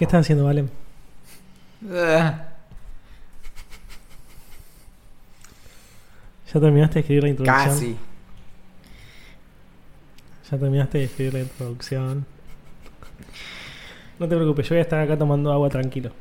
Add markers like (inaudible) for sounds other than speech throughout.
¿Qué estás haciendo, Vale? Eh, ¿Ya terminaste de escribir la introducción? Casi. Ya terminaste de escribir la introducción. No te preocupes, yo voy a estar acá tomando agua tranquilo.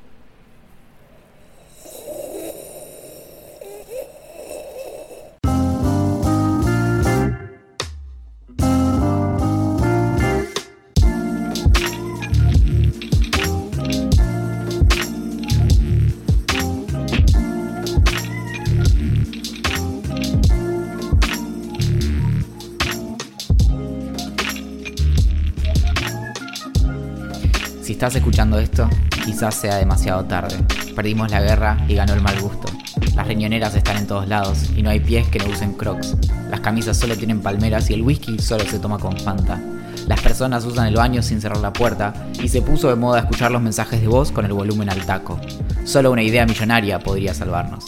Escuchando esto, quizás sea demasiado tarde. Perdimos la guerra y ganó el mal gusto. Las riñoneras están en todos lados y no hay pies que no usen crocs. Las camisas solo tienen palmeras y el whisky solo se toma con Fanta. Las personas usan el baño sin cerrar la puerta y se puso de moda escuchar los mensajes de voz con el volumen al taco. Solo una idea millonaria podría salvarnos.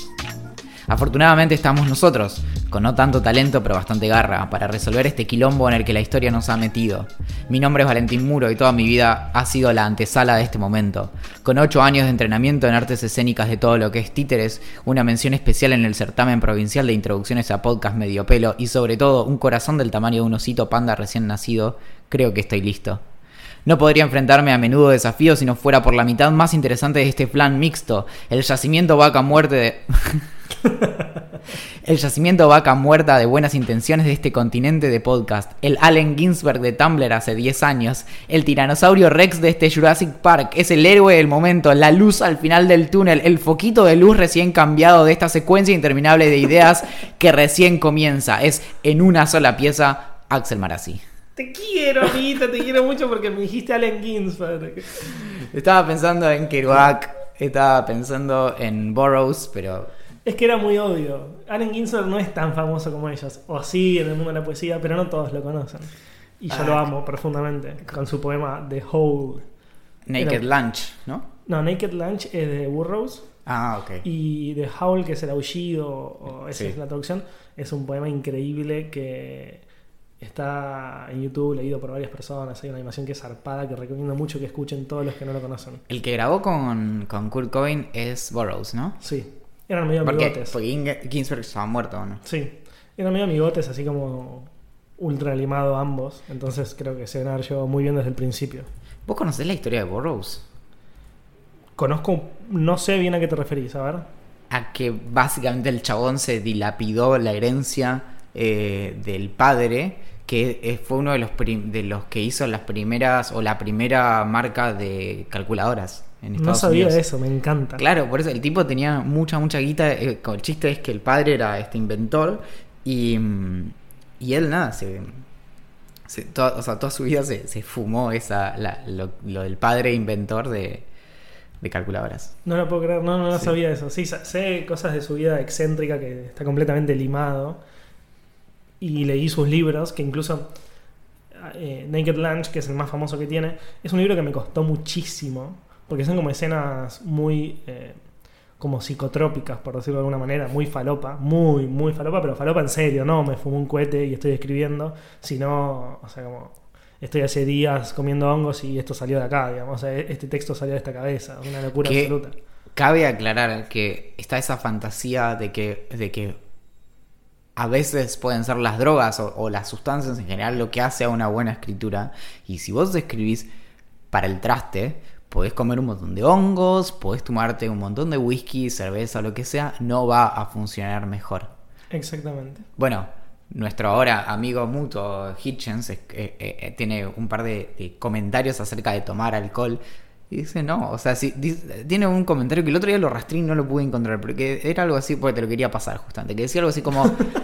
Afortunadamente estamos nosotros, con no tanto talento pero bastante garra, para resolver este quilombo en el que la historia nos ha metido. Mi nombre es Valentín Muro y toda mi vida ha sido la antesala de este momento. Con 8 años de entrenamiento en artes escénicas de todo lo que es títeres, una mención especial en el certamen provincial de introducciones a podcast medio pelo y sobre todo un corazón del tamaño de un osito panda recién nacido, creo que estoy listo. No podría enfrentarme a menudo desafíos si no fuera por la mitad más interesante de este plan mixto, el yacimiento vaca muerte de... (laughs) el yacimiento vaca muerta de buenas intenciones de este continente de podcast, el Allen Ginsberg de Tumblr hace 10 años, el tiranosaurio Rex de este Jurassic Park, es el héroe del momento, la luz al final del túnel, el foquito de luz recién cambiado de esta secuencia interminable de ideas que recién comienza, es en una sola pieza Axel Marazzi. Te quiero, amiguita, te quiero mucho porque me dijiste Allen Ginsberg. Estaba pensando en Kerouac, estaba pensando en Burroughs, pero Es que era muy obvio. Allen Ginsberg no es tan famoso como ellos. O sí, en el mundo de la poesía, pero no todos lo conocen. Y yo Ah. lo amo profundamente. Con su poema The Whole. Naked Era- Lunch, ¿no? No, Naked Lunch es de Burroughs. Ah, ok. Y The Howl, que es el aullido, o esa Sí. es la traducción, es un poema increíble que está en YouTube, leído por varias personas. Hay una animación que es zarpada, que recomiendo mucho que escuchen todos los que no lo conocen. El que grabó con, con Kurt Cobain es Burroughs, ¿no? Sí, eran medio Porque, amigotes. porque Ginsberg estaba muerto, ¿o no? Sí, eran medio amigotes, así como ultra limado ambos. Entonces creo que se van a haber llevado muy bien desde el principio. ¿Vos conocés la historia de Burroughs? Conozco, no sé bien a qué te referís, a ver. A que básicamente el chabón se dilapidó la herencia eh, del padre, que fue uno de los, de los que hizo las primeras, o la primera marca de calculadoras en No sabía Unidos. eso, me encanta. Claro, por eso el tipo tenía mucha, mucha guita. eh, el chiste es que el padre era este inventor y, mm, y él nada, se, se- toda, o sea, toda su vida se, se fumó esa, la- lo, lo del padre inventor de, de calculadoras. No lo puedo creer, no, no, no Sí. sabía eso. Sí, sé cosas de su vida excéntrica que está completamente limado. Y leí sus libros, que incluso eh, Naked Lunch, que es el más famoso que tiene, es un libro que me costó muchísimo. Porque son como escenas muy eh, como psicotrópicas, por decirlo de alguna manera, muy falopa, muy, muy falopa, pero falopa en serio, no me fumo un cohete y estoy escribiendo, sino, o sea, como estoy hace días comiendo hongos y esto salió de acá, digamos, o sea, este texto salió de esta cabeza, una locura Que- absoluta. Cabe aclarar que está esa fantasía de que, de que a veces pueden ser las drogas o, o las sustancias en general lo que hace a una buena escritura. Y si vos escribís para el traste, podés comer un montón de hongos, podés tomarte un montón de whisky, cerveza, lo que sea, no va a funcionar mejor. Exactamente. Bueno, nuestro ahora amigo mutuo Hitchens eh, eh, eh, tiene un par de, de comentarios acerca de tomar alcohol. Y dice, no, o sea, si, dice- tiene un comentario que el otro día lo rastré y no lo pude encontrar, porque era algo así, porque te lo quería pasar justamente, que decía algo así como,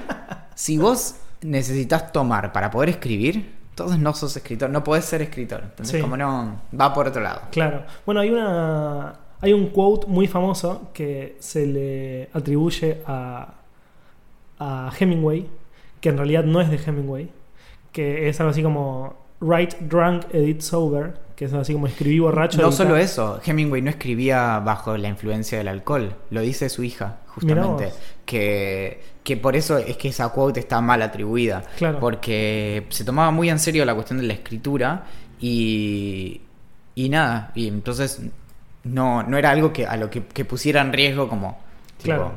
(laughs) si vos necesitas tomar para poder escribir, entonces no sos escritor, no podés ser escritor. Entonces, Sí. como no, va por otro lado. Claro. Bueno, hay una. Hay un quote muy famoso que se le atribuye a, a Hemingway, que en realidad no es de Hemingway, que es algo así como Write drunk, edit sober, que es así como escribí borracho. No solo eso, Hemingway no escribía bajo la influencia del alcohol, lo dice su hija, justamente. Que, que por eso es que esa quote está mal atribuida. Claro. Porque se tomaba muy en serio la cuestión de la escritura y, Y nada, y entonces no, no era algo que a lo que, que pusiera en riesgo como... tipo, Claro.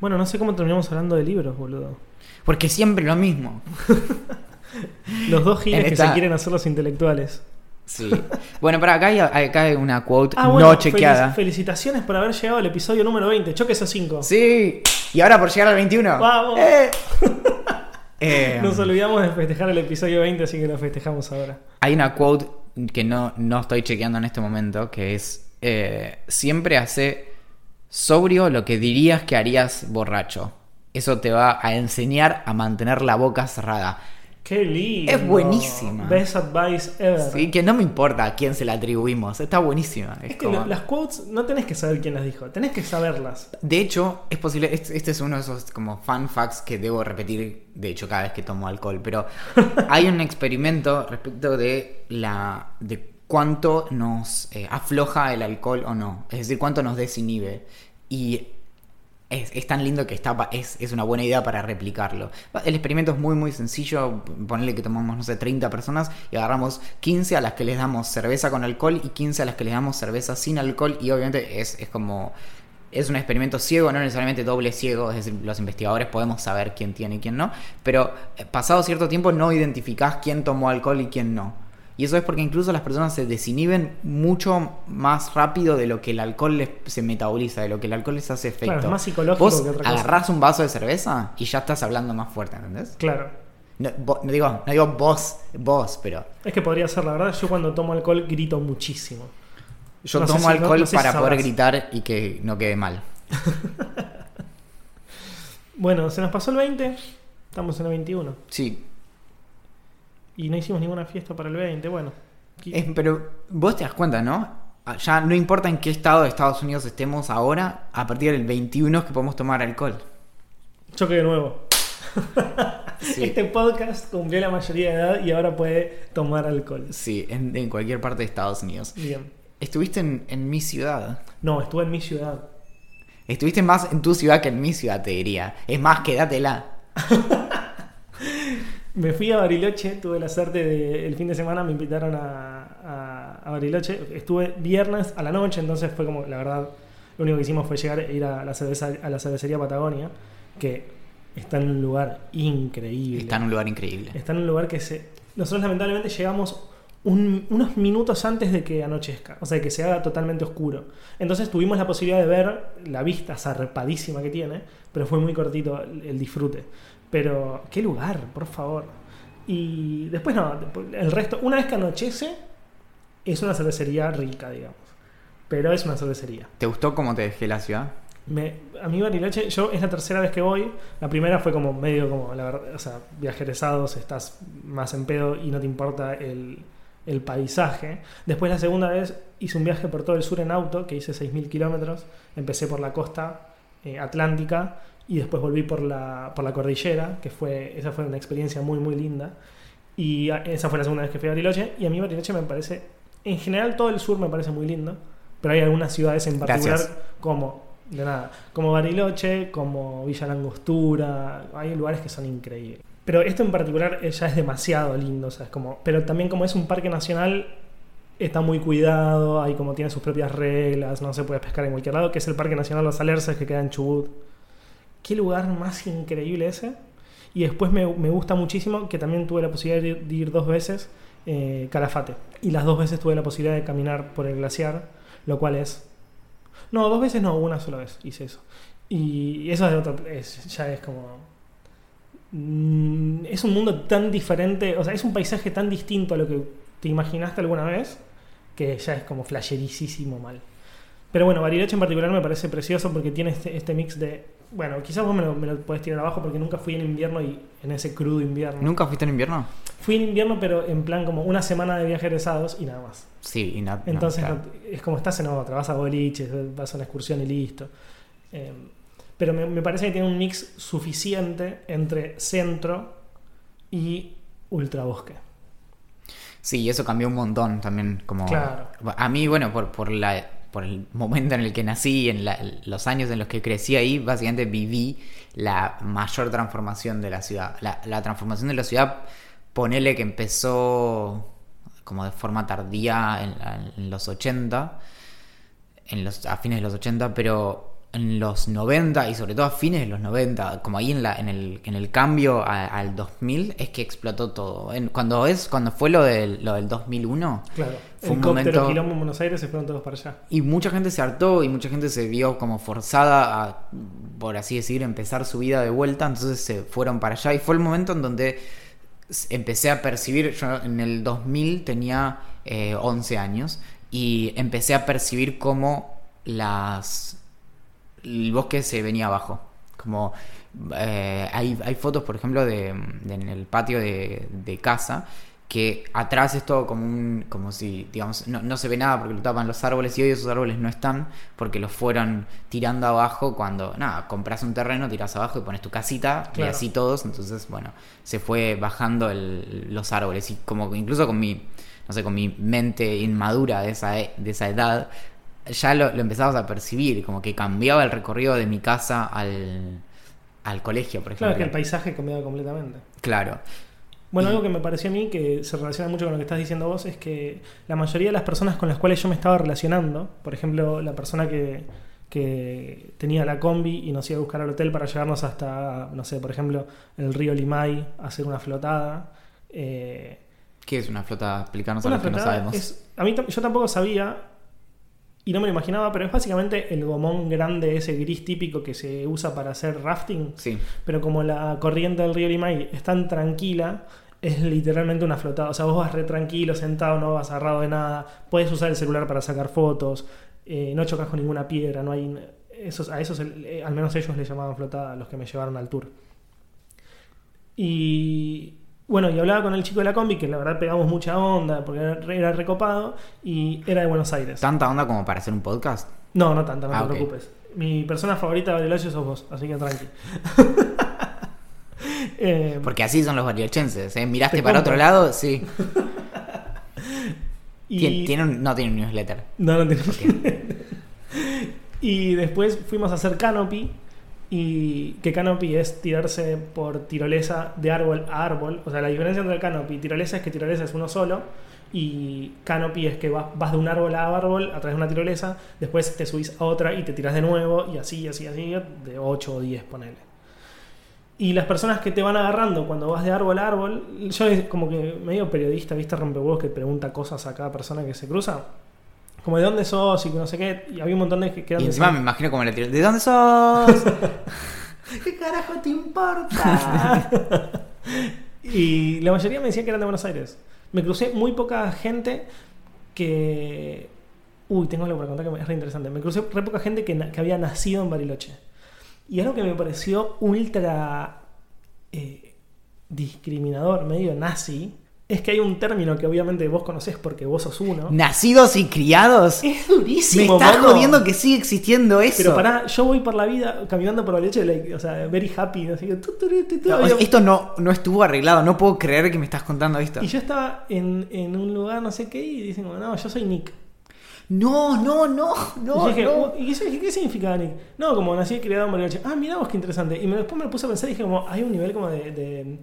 Bueno, no sé cómo terminamos hablando de libros, boludo. Porque siempre lo mismo. (laughs) Los dos giles que se quieren hacer los intelectuales. Sí. Bueno, pero acá hay, acá hay una quote Ah, bueno, no chequeada. felici- felicitaciones por haber llegado al episodio número 20. Choque esos 5. Sí. Y ahora por llegar al 21. ¡Vamos! ¡Eh! (laughs) Eh, Nos olvidamos de festejar el episodio 20, así que lo festejamos ahora. Hay una quote que no, no estoy chequeando en este momento, que es, eh, siempre hace sobrio lo que dirías que harías borracho. Eso te va a enseñar a mantener la boca cerrada. ¡Qué lindo! Es buenísima. Best advice ever. Sí, que no me importa a quién se la atribuimos, está buenísima. Es Es que como- lo- las quotes no tenés que saber quién las dijo, tenés que saberlas. De hecho, es posible, este, este es uno de esos como fun facts que debo repetir, de hecho, cada vez que tomo alcohol, pero (laughs) hay un experimento respecto de la de cuánto nos eh, afloja el alcohol o no, es decir, cuánto nos desinhibe. Y es, es tan lindo que está, es, es una buena idea para replicarlo. El experimento es muy, muy sencillo. Ponerle que tomamos, no sé, 30 personas y agarramos 15 a las que les damos cerveza con alcohol y 15 a las que les damos cerveza sin alcohol. Y obviamente es, es como. Es un experimento ciego, no necesariamente doble ciego, es decir, los investigadores podemos saber quién tiene y quién no, pero eh, pasado cierto tiempo no identificás quién tomó alcohol y quién no. Y eso es porque incluso las personas se desinhiben mucho más rápido de lo que el alcohol les, se metaboliza, de lo que el alcohol les hace efecto. Claro, es más psicológico Vos que otra cosa. agarrás un vaso de cerveza y ya estás hablando más fuerte, ¿entendés? Claro. No, digo, no digo vos, vos, pero Es que podría ser, la verdad, yo cuando tomo alcohol grito muchísimo. yo No tomo si- alcohol no sé si para poder gritar y que no quede mal. (laughs) Bueno, se nos pasó el 20, estamos en el 21. Sí, Y no hicimos ninguna fiesta para el 20, bueno. Pero vos te das cuenta, ¿no? Ah, Ya no importa en qué estado de Estados Unidos estemos ahora, a partir del 21 es que podemos tomar alcohol. Choque de nuevo. (laughs) Sí, Este podcast cumplió la mayoría de edad y ahora puede tomar alcohol. sí en, en cualquier parte de Estados Unidos. Bien. Estuviste en, en mi ciudad. No, estuve en mi ciudad. Estuviste más en tu ciudad que en mi ciudad, te diría. Es más, quédatela. (laughs) Me fui a Bariloche, tuve la suerte de. El fin de semana me invitaron a, a- a Bariloche. Estuve viernes a la noche, entonces fue como, la verdad, lo único que hicimos fue llegar e ir a la, cerveza, a la cervecería Patagonia, que está en un lugar increíble. Está en un lugar increíble. Está en un lugar que se. Nosotros lamentablemente llegamos un- unos minutos antes de que anochezca, o sea, que se haga totalmente oscuro. Entonces tuvimos la posibilidad de ver la vista zarpadísima que tiene, pero fue muy cortito el, el disfrute. Pero, qué lugar, por favor. Y después no, el resto, una vez que anochece, es una cervecería rica, digamos. Pero es una cervecería. ¿Te gustó cómo te dejé la ciudad? Me, a mí Bariloche, yo es la tercera vez que voy. La primera fue como medio como, la verdad, o sea, viajeresados, estás más en pedo y no te importa el, el paisaje. Después la segunda vez hice un viaje por todo el sur en auto, que hice 6.000 kilómetros. Empecé por la costa eh, atlántica y después volví por la, por la cordillera, que fue, esa fue una experiencia muy, muy linda. Y esa fue la segunda vez que fui a Bariloche. Y a mí Bariloche me parece, en general todo el sur me parece muy lindo, pero hay algunas ciudades en particular Gracias. como, de nada, como Bariloche, como Villa Langostura, hay lugares que son increíbles. Pero esto en particular eh, ya es demasiado lindo, o sea, es como, pero también como es un parque nacional, está muy cuidado, hay como tiene sus propias reglas, no se puede pescar en cualquier lado, que es el Parque Nacional Los Alerces que queda en Chubut. Qué lugar más increíble ese. Y después me, gusta muchísimo que también tuve la posibilidad de ir, dos veces eh, Calafate. Y las dos veces tuve la posibilidad de caminar por el glaciar, lo cual es... No, dos veces no, una sola vez hice eso. Y eso es de otro... es- ya es como... mm, Es un mundo tan diferente, o sea, es un paisaje tan distinto a lo que te imaginaste alguna vez, que ya es como flashericísimo mal. Pero bueno, Bariloche en particular me parece precioso porque tiene este, este mix de... Bueno, quizás vos me lo, me lo podés tirar abajo porque nunca fui en invierno y en ese crudo invierno. ¿Nunca fuiste en invierno? Fui en invierno, pero en plan como una semana de viaje egresados y nada más. Sí, y no, Entonces claro. no- es como estás en otra, vas a boliches, vas a una excursión y listo. Eh, pero me, me parece que tiene un mix suficiente entre centro y ultrabosque. Sí, y eso cambió un montón también. Como... Claro. A mí, bueno, por, por, la, por el momento en el que nací, en los años en los que crecí ahí, básicamente viví la mayor transformación de la ciudad. La, transformación de la ciudad, ponele que empezó como de forma tardía en, en los 80, en los, a fines de los 80, pero en los 90 y sobre todo a fines de los 90, como ahí en, la, en, el, en el cambio al 2000, es que explotó todo. cuando es cuando fue lo del, lo del 2001, claro. fue un momento... quilombo en Buenos Aires se fueron todos para allá. Y mucha gente se hartó y mucha gente se vio como forzada a, por así decir, empezar su vida de vuelta, entonces se fueron para allá y fue el momento en donde empecé a percibir, yo en el 2000 tenía 11 eh, años y empecé a percibir cómo las el bosque se venía abajo. Como eh, hay, hay, fotos, por ejemplo, de, en el patio de, casa que atrás es todo como un como si digamos no, no, se ve nada porque lo tapan los árboles y hoy esos árboles no están porque los fueron tirando abajo cuando nada compras un terreno tiras abajo y pones tu casita y así todos. Entonces bueno se fue bajando los árboles. Y como incluso con mi no sé con mi mente inmadura de esa de esa edad ya lo, lo empezabas a percibir, como que cambiaba el recorrido de mi casa al, al colegio, por ejemplo. Claro, que el paisaje cambiaba completamente. Claro. Bueno, algo que me pareció a mí que se relaciona mucho con lo que estás diciendo vos es que la mayoría de las personas con las cuales yo me estaba relacionando, por ejemplo, la persona que, que tenía la combi y nos iba a buscar al hotel para llevarnos hasta, no sé, por ejemplo, el río Limay a hacer una flotada. Eh, ¿Qué es una flotada? Explicarnos a los que no sabemos. a mí yo tampoco sabía, y no me lo imaginaba, pero es básicamente el gomón grande, ese gris típico que se usa para hacer rafting. Sí. Pero como la corriente del río Limay es tan tranquila, es literalmente una flotada. O sea, vos vas re tranquilo, sentado, no vas agarrado de nada. Puedes usar el celular para sacar fotos. Eh, no chocas con ninguna piedra. No hay. Esos, a esos, eh, al menos ellos le llamaban flotada los que me llevaron al tour. Y bueno, y hablaba con el chico de la combi, que la verdad pegamos mucha onda, porque era, recopado, y era de Buenos Aires. ¿Tanta onda como para hacer un podcast? No, no tanta, no ah, te preocupes. Mi persona favorita de Bariloche sos vos, así que tranqui. (laughs) Eh, porque así son los bariochenses, ¿eh? Miraste para otro lado, sí. (laughs) y... no tiene un newsletter. No, no tiene. (laughs) y después fuimos a hacer Canopy y que canopy es tirarse por tirolesa de árbol a árbol. O sea, la diferencia entre canopy y tirolesa es que tirolesa es uno solo y canopy es que vas, de un árbol a árbol a través de una tirolesa, después te subís a otra y te tiras de nuevo y así, así, así, de 8 o 10, ponele. Y las personas que te van agarrando cuando vas de árbol a árbol, yo como que medio periodista, viste, rompehuevos que pregunta cosas a cada persona que se cruza como de dónde sos y que no sé qué. Y había un montón de que eran Y encima me imagino como la tiro, ¿de dónde sos? (laughs) ¿Qué carajo te importa? (laughs) y la mayoría me decían que eran de Buenos Aires. Me crucé muy poca gente que. Uy, tengo algo para contar que es re interesante. Me crucé re poca gente que, que había nacido en Bariloche. Y algo que me pareció ultra eh, discriminador, medio nazi, es que hay un término que obviamente vos conocés porque vos sos uno. ¿Nacidos y criados? Es durísimo. Me estás jodiendo que sigue existiendo eso. Pero pará, yo voy por la vida caminando por la leche, o sea, very happy. Así que, esto no, no estuvo arreglado, no puedo creer que me estás contando esto. Y yo estaba en, un lugar, no sé qué, y dicen, no, yo soy Nick. No, no, no, no. Y dije, ¿y qué, significa Nick? No, como nací y criado en Bariloche. Ah, mirá vos qué interesante. Y después me lo puse a pensar y dije, como, hay un nivel como de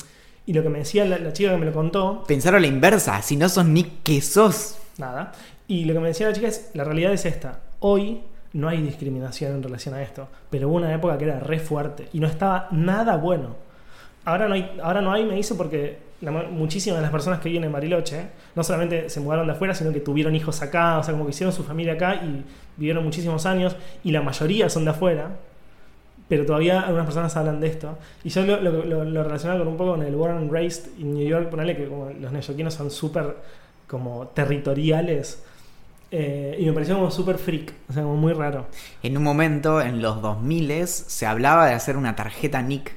y lo que me decía la, chica que me lo contó. Pensaron la inversa, si no sos Nick, ¿qué sos? Nada. Y lo que me decía la chica es: la realidad es esta. Hoy no hay discriminación en relación a esto, pero hubo una época que era re fuerte y no estaba nada bueno. Ahora no hay, ahora no hay me dice, porque muchísimas de las personas que viven en Bariloche no solamente se mudaron de afuera, sino que tuvieron hijos acá, o sea, como que hicieron su familia acá y vivieron muchísimos años, y la mayoría son de afuera pero todavía algunas personas hablan de esto. Y yo lo, lo, lo, relaciono con un poco con el Born and Raised en New York, ponerle que como los neoyorquinos son súper como territoriales. Eh, y me pareció como súper freak, o sea, como muy raro. En un momento, en los 2000 se hablaba de hacer una tarjeta Nick.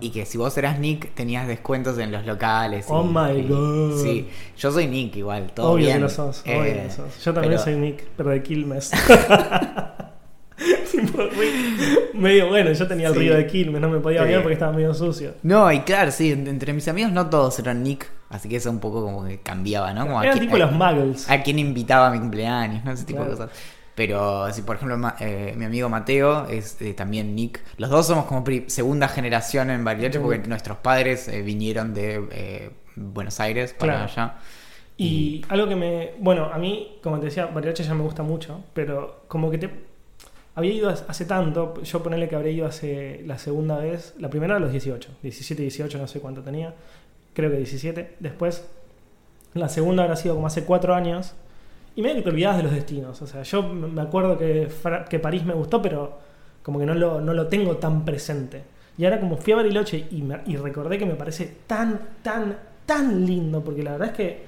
Y que si vos eras Nick tenías descuentos en los locales. Oh my god. Sí, yo soy Nick igual, todo obvio bien. Que lo sos, obvio que lo eh, sos. Yo también soy Nick, pero de Quilmes. (laughs) medio bueno, yo tenía el río de Quilmes, no me podía bañar porque estaba medio sucio. No, y claro, sí, entre mis amigos no todos eran Nick, así que eso un poco como que cambiaba, ¿no? Como Eran tipo los muggles. A quién invitaba a mi cumpleaños, ¿no? Ese tipo de cosas. Pero si por ejemplo eh, mi amigo Mateo es eh, también Nick, los dos somos como segunda generación en Bariloche porque nuestros padres eh, vinieron de Buenos Aires para allá. Y algo que me. Bueno, a mí, como te decía, Bariloche ya me gusta mucho, pero como que te. Había ido hace tanto, yo ponerle que habría ido hace la segunda vez, la primera a los 18, 17, 18, no sé cuánto tenía, creo que 17. Después, la segunda habrá sido como hace cuatro años, y medio que te olvidabas de los destinos. O sea, yo me acuerdo que, que París me gustó, pero como que no lo, no lo tengo tan presente. Y ahora como fui a Bariloche y, me- y recordé que me parece tan, tan, tan lindo, porque la verdad es que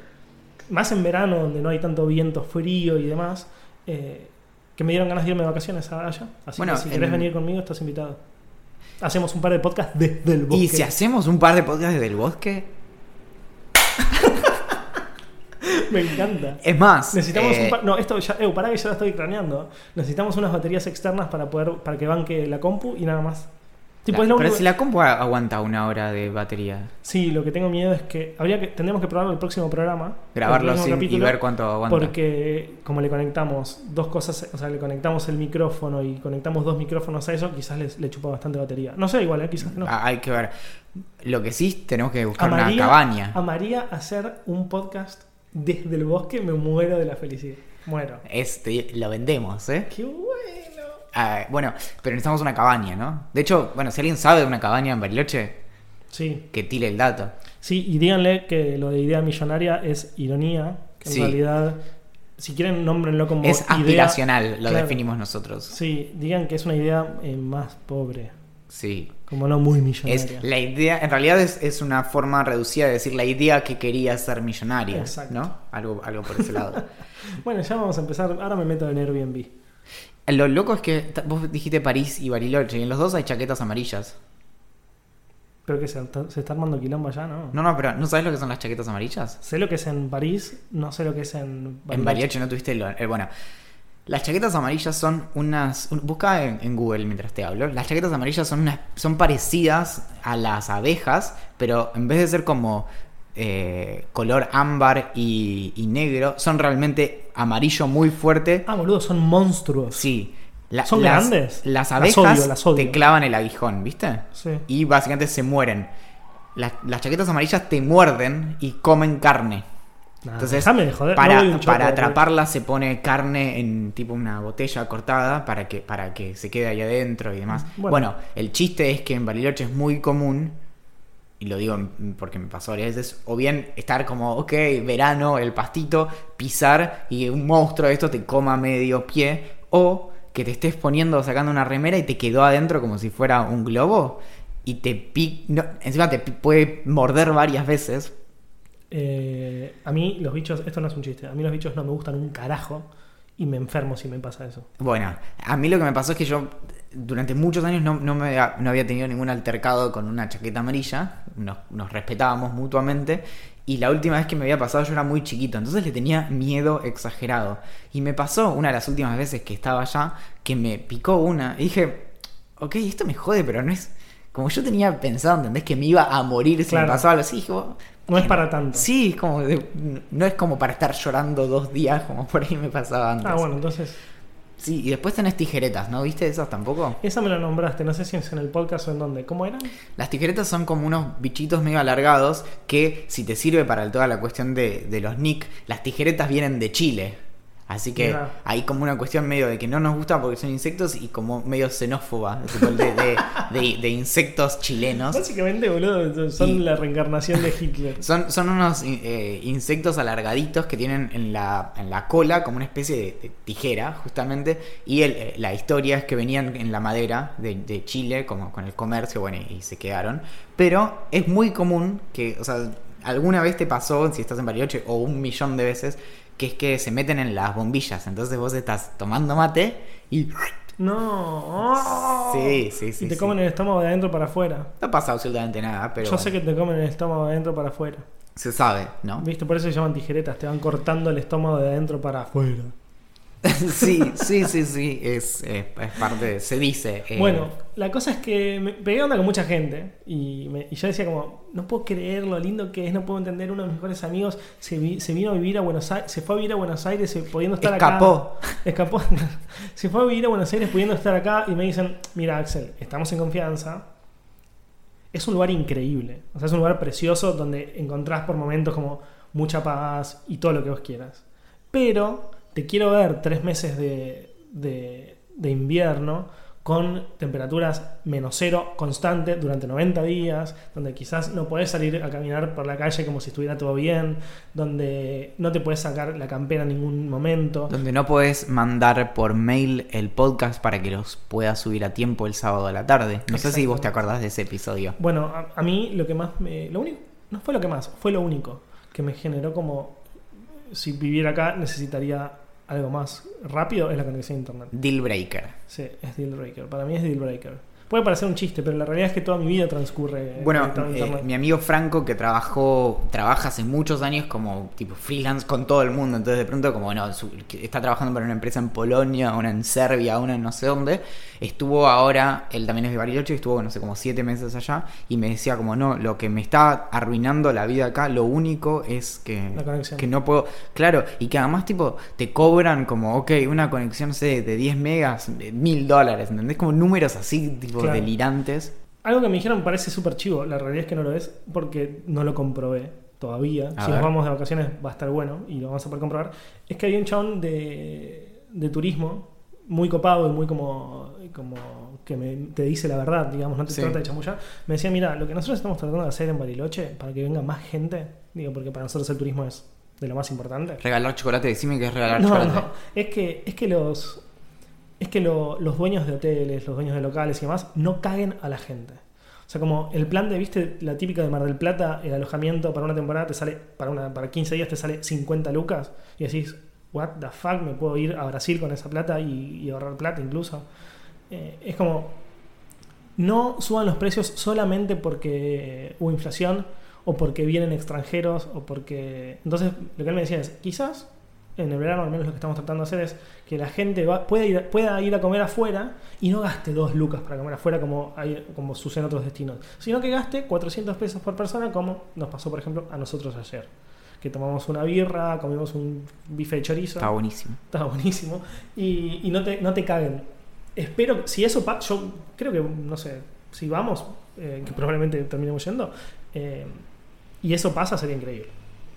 más en verano, donde no hay tanto viento frío y demás, eh, que me dieron ganas de irme de vacaciones a- allá. Así Bueno, que si querés en- venir conmigo, estás invitado. Hacemos un par de podcasts desde el bosque. Y si hacemos un par de podcasts del bosque, (laughs) Me encanta. es más. Necesitamos eh, un par... No, esto ya... Eh, pará que ya la estoy craneando. Necesitamos unas baterías externas para poder para que banque la compu y nada más. Tipo, la- es lo pero único- si la compu aguanta una hora de batería, Sí, lo que tengo miedo es que habría que tendremos que probarlo el próximo programa. grabarlo próximo y ver cuánto aguanta. Porque como le conectamos dos cosas, o sea, le conectamos el micrófono y conectamos dos micrófonos a eso, quizás le, le chupa bastante batería. No sé, igual, ¿eh? quizás no. Ah, Hay que ver. Lo que sí, tenemos que buscar una cabaña. Amaría hacer un podcast desde el bosque, me muero de la felicidad. Muero. Este, lo vendemos, ¿eh? ¡Qué bueno! Bueno, pero necesitamos una cabaña, ¿no? De hecho, bueno, si alguien sabe de una cabaña en Bariloche, Sí, que tire el dato. sí, y díganle que lo de idea millonaria es ironía, que en Sí. realidad, si quieren, nómbrenlo como Es idea- aspiracional, lo Claro. definimos nosotros. Sí, digan que es una idea eh, más pobre, Sí. como no muy Es millonaria. la idea, en realidad es, es una forma reducida de decir la idea que quería ser millonaria, Exacto. ¿no? Algo, algo por ese lado. (laughs) Bueno, ya vamos a empezar. Ahora me meto en Airbnb. Lo loco es que vos dijiste París y Bariloche, y en los dos hay chaquetas amarillas. Creo que se, se está armando quilombo allá, ¿no? No, no, pero ¿no sabes lo que son las chaquetas amarillas? Sé lo que es en París, no sé lo que es en En Bariloche no tuviste lo. eh, bueno, las chaquetas amarillas son unas. un- busca en, en Google mientras te hablo. Las chaquetas amarillas son unas. son parecidas a las abejas, pero en vez de ser como eh, color ámbar y, y negro, son realmente amarillo muy fuerte. Ah, boludo, son monstruos. Sí. La- ¿Son las, grandes? Las Las abejas odio, las odio. te clavan el aguijón, ¿viste? Sí. Y básicamente se mueren. Las, las chaquetas amarillas te muerden y comen carne. Nah, Entonces, de joder. para, no para atraparla se pone carne en tipo una botella cortada para que, para que se quede ahí adentro y demás. Bueno. Bueno. el chiste es que en Bariloche es muy común, y lo digo porque me pasó varias veces, o bien estar como, ok, verano, el pastito, pisar y un monstruo de esto te coma medio pie, o que te estés poniendo, sacando una remera y te quedó adentro como si fuera un globo. Y te pi no, encima te puede morder varias veces Eh, a mí los bichos, esto no es un chiste, a mí los bichos no me gustan un carajo y me enfermo si me pasa eso. Bueno, a mí lo que me pasó es que yo durante muchos años no, no, me había, no había tenido ningún altercado con una chaqueta amarilla, nos, nos respetábamos mutuamente y la última vez que me había pasado yo era muy chiquito, entonces le tenía miedo exagerado. Y me pasó una de las últimas veces que estaba allá que me picó una y dije, ok, esto me jode, pero no es... Como yo tenía pensado, ¿entendés? Que me iba a morir si Claro. me pasaba algo así. Dije, "Bueno, No es para tanto. Sí, es como de- no es como para estar llorando dos días como por ahí me pasaba antes. Ah, bueno, entonces, Sí, y después tenés tijeretas, ¿no? ¿Viste esas tampoco? esa me la nombraste, no sé si es en el podcast o en dónde. ¿Cómo eran? Las tijeretas son como unos bichitos medio alargados que si te sirve para toda la cuestión de, de los nick, las tijeretas vienen de Chile. Así que hay como una cuestión medio de que no nos gusta porque son insectos y como medio xenófoba, de, de- de- de insectos chilenos. Básicamente, boludo, son Y- la reencarnación de Hitler. (laughs) Son, son unos eh, insectos alargaditos que tienen en la, en la cola como una especie de, tijera, justamente. Y el- eh, la historia es que venían en la madera de, de Chile, como con el comercio, bueno, y, se quedaron. Pero es muy común que, o sea, alguna vez te pasó, si estás en Bariloche, o un millón de veces, que es que se meten en las bombillas. Entonces vos estás tomando mate y. No. Sí, sí, sí. Y te sí. comen el estómago de adentro para afuera. No pasa absolutamente nada, pero. Yo sé que te comen el estómago de adentro para afuera. Se sabe, ¿no? ¿Viste? Por eso se llaman tijeretas. Te van cortando el estómago de adentro para afuera. (laughs) sí, sí, sí, sí, es, eh, es parte, de- se dice. eh, Bueno, la cosa es que me pegué onda con mucha gente. Y, me- y yo decía como, no puedo creer lo lindo que es, no puedo entender. Uno de mis mejores amigos se, vi- se vino a vivir a Buenos Aires, se fue a vivir a Buenos Aires pudiendo estar Escapó. acá. Escapó. (laughs) se fue a vivir a Buenos Aires pudiendo estar acá y me dicen, mira Axel, estamos en confianza. Es un lugar increíble. O sea, es un lugar precioso donde encontrás por momentos como mucha paz y todo lo que vos quieras. Pero te quiero ver tres meses de, de, de invierno con temperaturas menos cero constante durante 90 días, donde quizás no puedes salir a caminar por la calle como si estuviera todo bien, donde no te puedes sacar la campera en ningún momento. Donde no puedes mandar por mail el podcast para que los puedas subir a tiempo el sábado a la tarde. No sé si vos te acordás de ese episodio. Bueno, a, a mí lo que más me... Lo único, no fue lo que más, fue lo único que me generó como... Si viviera acá necesitaría algo más rápido es la conexión a internet. Deal breaker. Sí, es deal breaker. Para mí es deal breaker. Puede parecer un chiste, pero la realidad es que toda mi vida transcurre Bueno, eh, mi amigo Franco que trabajó, trabaja hace muchos años como tipo freelance con todo el mundo, entonces de pronto como no, su- está trabajando para una empresa en Polonia, una en Serbia, una en no sé dónde, estuvo ahora, él también es de Bariloche, estuvo no sé como siete meses allá y me decía como no, lo que me está arruinando la vida acá, lo único es que, que no puedo, claro, y que además tipo te cobran como, ok, una conexión no sé, de 10 megas, mil dólares, ¿entendés? Como números así tipo Claro. delirantes. Algo que me dijeron parece súper chivo, la realidad es que no lo es porque no lo comprobé todavía. A si ver. nos vamos de vacaciones va a estar bueno y lo vamos a poder comprobar. Es que hay un chabón de, de turismo muy copado y muy como, como que me, te dice la verdad, digamos, no te Sí. trata de chamullar. Me decía, mira, lo que nosotros estamos tratando de hacer en Bariloche para que venga más gente, digo, porque para nosotros el turismo es de lo más importante. Regalar chocolate, decime que es regalar No, chocolate. no, es que, es que los es que lo- los dueños de hoteles, los dueños de locales y demás, no caguen a la gente. O sea, como el plan de, viste, la típica de Mar del Plata, el alojamiento para una temporada te sale, para una, para 15 días te sale 50 lucas, y decís, what the fuck, me puedo ir a Brasil con esa plata y, y ahorrar plata incluso. Eh, es como, no suban los precios solamente porque hubo inflación o porque vienen extranjeros o porque... Entonces, lo que él me decía es, quizás en el verano al menos lo que estamos tratando de hacer es que la gente va- pueda, ir, pueda ir a comer afuera y no gaste dos lucas para comer afuera como, hay, como sucede en otros destinos, sino que gaste 400 pesos por persona como nos pasó por ejemplo a nosotros ayer, que tomamos una birra, comimos un bife de chorizo, Está buenísimo. buenísimo, y, y no, te, no te caguen. Espero, si eso pasa, yo creo que, no sé, si vamos, eh, que probablemente terminemos yendo, eh, y eso pasa sería increíble.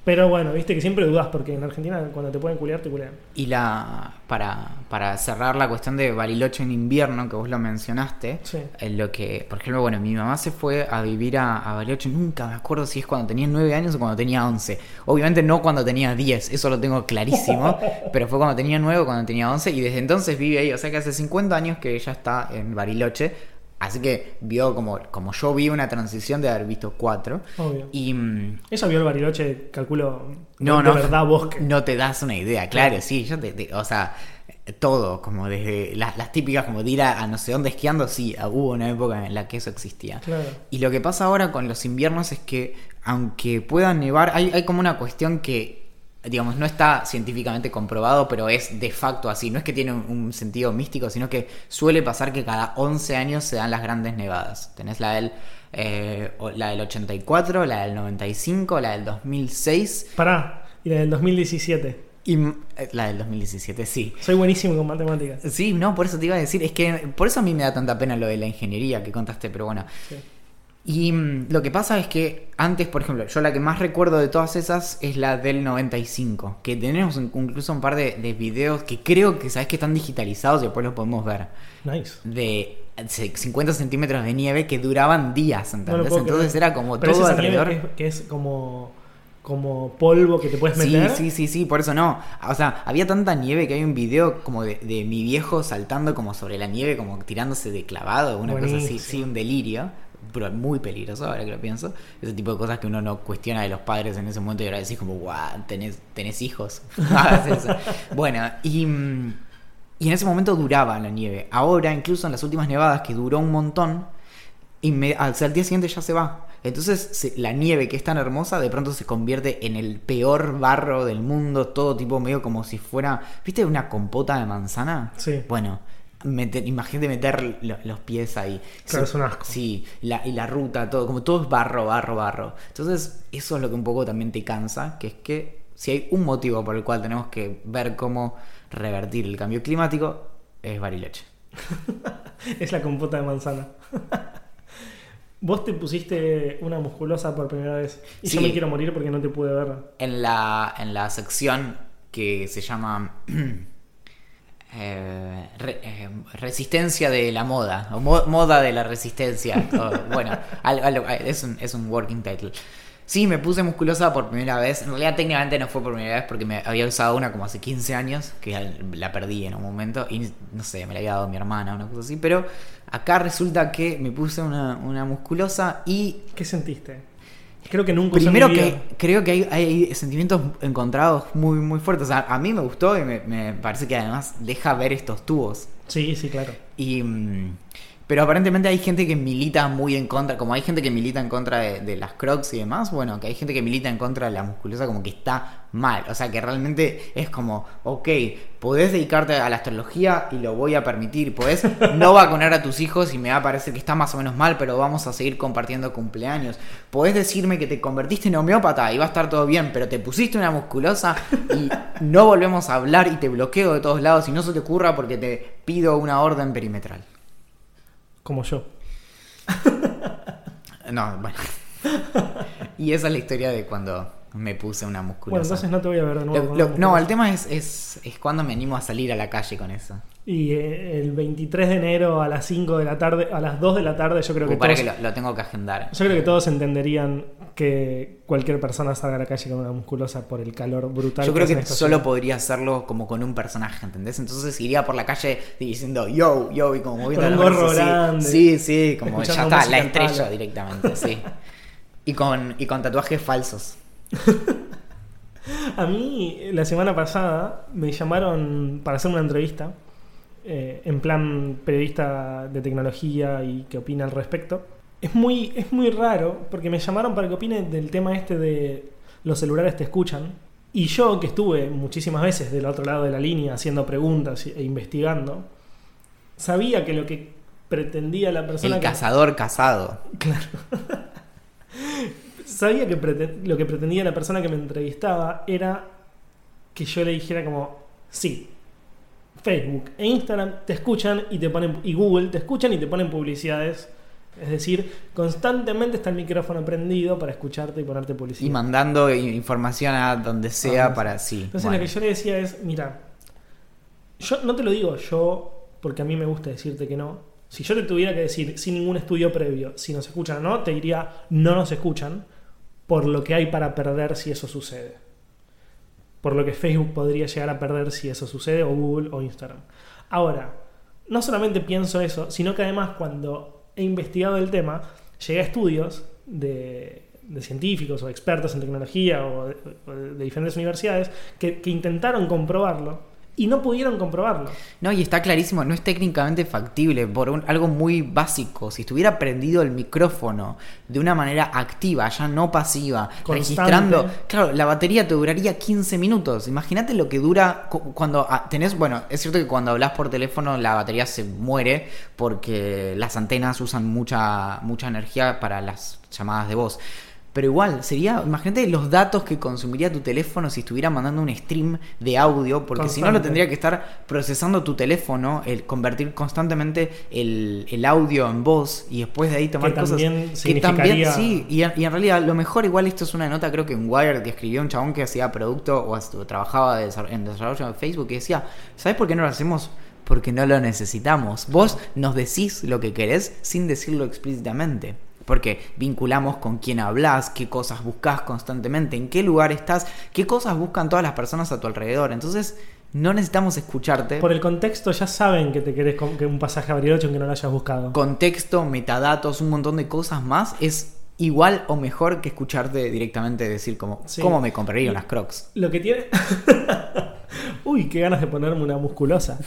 Pero bueno, viste que siempre dudas porque en Argentina cuando te pueden culear, te culean. Y la para, para cerrar la cuestión de Bariloche en invierno, que vos lo mencionaste, Sí. en lo que, por ejemplo, bueno, mi mamá se fue a vivir a, a Bariloche, nunca me acuerdo si es cuando tenía 9 años o cuando tenía 11. Obviamente no cuando tenía 10, eso lo tengo clarísimo, (laughs) pero fue cuando tenía 9 o cuando tenía 11 y desde entonces vive ahí, o sea que hace 50 años que ella está en Bariloche. Así que vio como, como yo vi una transición de haber visto 4. Obvio. Y mm, Ella vio el Bariloche, calculo, No, de no. verdad bosque. No te das una idea, claro, sí, yo te, te- o sea, todo, como desde las, las típicas como de ir a, a no sé dónde esquiando, sí, hubo una época en la que eso existía. Claro. Y lo que pasa ahora con los inviernos es que, aunque pueda nevar, hay, hay como una cuestión que, digamos, no está científicamente comprobado, pero es de facto así. No es que tiene un, un sentido místico, sino que suele pasar que cada 11 años se dan las grandes nevadas. Tenés la del, eh, la del 84, la del 95, la del 2006 Pará, y la del 2017. y eh, la del 2017, sí. Soy buenísimo con matemáticas. Sí, no, por eso te iba a decir, es que por eso a mí me da tanta pena lo de la ingeniería que contaste, pero bueno. Sí. Y mm, lo que pasa es que antes, por ejemplo, yo la que más recuerdo de todas esas es la del 95, que tenemos in- incluso un par de, de videos que creo que sabes que están digitalizados y después los podemos ver, Nice. de eh, 50 centímetros de nieve que duraban días, ¿entendés? Entonces creer. era como Pero todo alrededor. que es, que es como, como polvo que te puedes Sí, meter. sí, sí, sí, por eso no. O sea, había tanta nieve que hay un video como de, de mi viejo saltando como sobre la nieve, como tirándose de clavado, una cosa así, sí, un delirio. Pero muy peligroso ahora que lo pienso. Ese tipo de cosas que uno no cuestiona de los padres en ese momento y ahora decís como, guau, tenés, tenés hijos. (laughs) Bueno, y, mm, y en ese momento duraba la nieve. Ahora, incluso en las últimas nevadas, que duró un montón, y me- al, al día siguiente ya se va. Entonces se- la nieve que es tan hermosa de pronto se convierte en el peor barro del mundo, todo tipo medio como si fuera, ¿viste una compota de manzana? Sí. Bueno, meter- imagínate meter lo- los pies ahí. Claro, Sí, es un asco. Sí, la, y la ruta, todo, como todo es barro, barro, barro. Entonces eso es lo que un poco también te cansa, que es que si hay un motivo por el cual tenemos que ver cómo revertir el cambio climático, es Bariloche. (laughs) Es la compota de manzana. (laughs) Vos te pusiste una musculosa por primera vez. Y Sí. yo me quiero morir porque no te pude ver. En la, en la sección que se llama (clears throat) eh, eh, Resistencia de la moda, o mo- moda de la resistencia. o, bueno, (laughs) es, un, es un working title. Sí, me puse musculosa por primera vez. En realidad técnicamente no fue por primera vez porque me había usado una como hace 15 años, que la perdí en un momento y no sé, me la había dado mi hermana, una cosa así. Pero acá resulta que me puse una, una musculosa y ¿Qué sentiste? Creo que nunca usé Primero mi vida. que creo que hay, hay sentimientos encontrados muy muy fuertes. O sea, a mí me gustó y me, me parece que además deja ver estos tubos. Sí, sí, claro. Y, mm, pero aparentemente hay gente que milita muy en contra, como hay gente que milita en contra de, las crocs y demás, bueno, que hay gente que milita en contra de la musculosa como que está mal. O sea, que realmente es como, ok, podés dedicarte a la astrología y lo voy a permitir. Podés no vacunar a tus hijos y me va a parecer que está más o menos mal, pero vamos a seguir compartiendo cumpleaños. Podés decirme que te convertiste en homeópata y va a estar todo bien, pero te pusiste una musculosa y no volvemos a hablar y te bloqueo de todos lados y no se te ocurra porque te pido una orden perimetral. Como yo. (laughs) No, bueno. (laughs) y esa es la historia de cuando me puse una musculosa. Bueno, entonces no te voy a ver de nuevo. Lo- lo- no, el tema es, es, es cuando me animo a salir a la calle con eso. Y eh, el 23 de enero a las 5 de la tarde, a las 2 de la tarde, yo creo que Como para todos, que lo, lo tengo que agendar. yo creo que todos entenderían que cualquier persona salga a la calle con una musculosa por el calor brutal. Yo creo que solo podría hacerlo como con un personaje, ¿entendés? Entonces iría por la calle diciendo yo, yo, y como moviendo Con un gorro grande. Sí, sí, como ya está, la estrella directamente, sí. (laughs) Y con, y con tatuajes falsos. (laughs) A mí, la semana pasada, me llamaron para hacer una entrevista, eh, en plan periodista de tecnología y que opina al respecto. Es muy, es muy raro, porque me llamaron para que opine del tema este de los celulares te escuchan. Y yo, que estuve muchísimas veces del otro lado de la línea haciendo preguntas e investigando, sabía que lo que pretendía la persona El que... cazador casado. (laughs) sabía que lo que pretendía la persona que me entrevistaba era que yo le dijera como, sí, Facebook e Instagram te escuchan y te ponen, y Google te escuchan y te ponen publicidades. Es decir, constantemente está el micrófono prendido para escucharte y ponerte Y publicidad. mandando i- información a donde sea Ah, para sí. Entonces bueno. lo que yo le decía es, mira, yo no te lo digo yo porque a mí me gusta decirte que no. Si yo te tuviera que decir sin ningún estudio previo si nos escuchan o no, te diría no nos escuchan por lo que hay para perder si eso sucede. Por lo que Facebook podría llegar a perder si eso sucede, o Google o Instagram. Ahora, no solamente pienso eso, sino que además cuando he investigado el tema, llegué a estudios de, científicos o expertos en tecnología o de, diferentes universidades que intentaron comprobarlo y no pudieron comprobarlo. No, y está clarísimo, no es técnicamente factible por un- algo muy básico. Si estuviera prendido el micrófono de una manera activa, ya no pasiva, Constante. registrando, claro, la batería te duraría 15 minutos. Imagínate lo que dura cu- cuando ah, tenés, bueno, es cierto que cuando hablas por teléfono la batería se muere porque las antenas usan mucha mucha energía para las llamadas de voz. Pero igual, sería, imagínate los datos que consumiría tu teléfono si estuviera mandando un stream de audio, porque si no lo tendría que estar procesando tu teléfono, el convertir constantemente el, el audio en voz y después de ahí tomar Que cosas también que también sí, y, en- y en realidad lo mejor igual esto es una nota creo que en Wired que escribió un chabón que hacía producto o, o trabajaba de en desarrollo de Facebook que decía, ¿sabes por qué no lo hacemos? Porque no lo necesitamos. Vos nos decís lo que querés sin decirlo explícitamente. Porque vinculamos con quién hablas, qué cosas buscas constantemente, en qué lugar estás, qué cosas buscan todas las personas a tu alrededor. Entonces, no necesitamos escucharte. Por el contexto ya saben que te querés con- que un pasaje a Bariloche aunque no lo hayas buscado. contexto, metadatos, un montón de cosas más, es igual o mejor que escucharte directamente decir como, Sí. ¿cómo me compraría unas crocs? Lo que tiene. (laughs) Uy, qué ganas de ponerme una musculosa.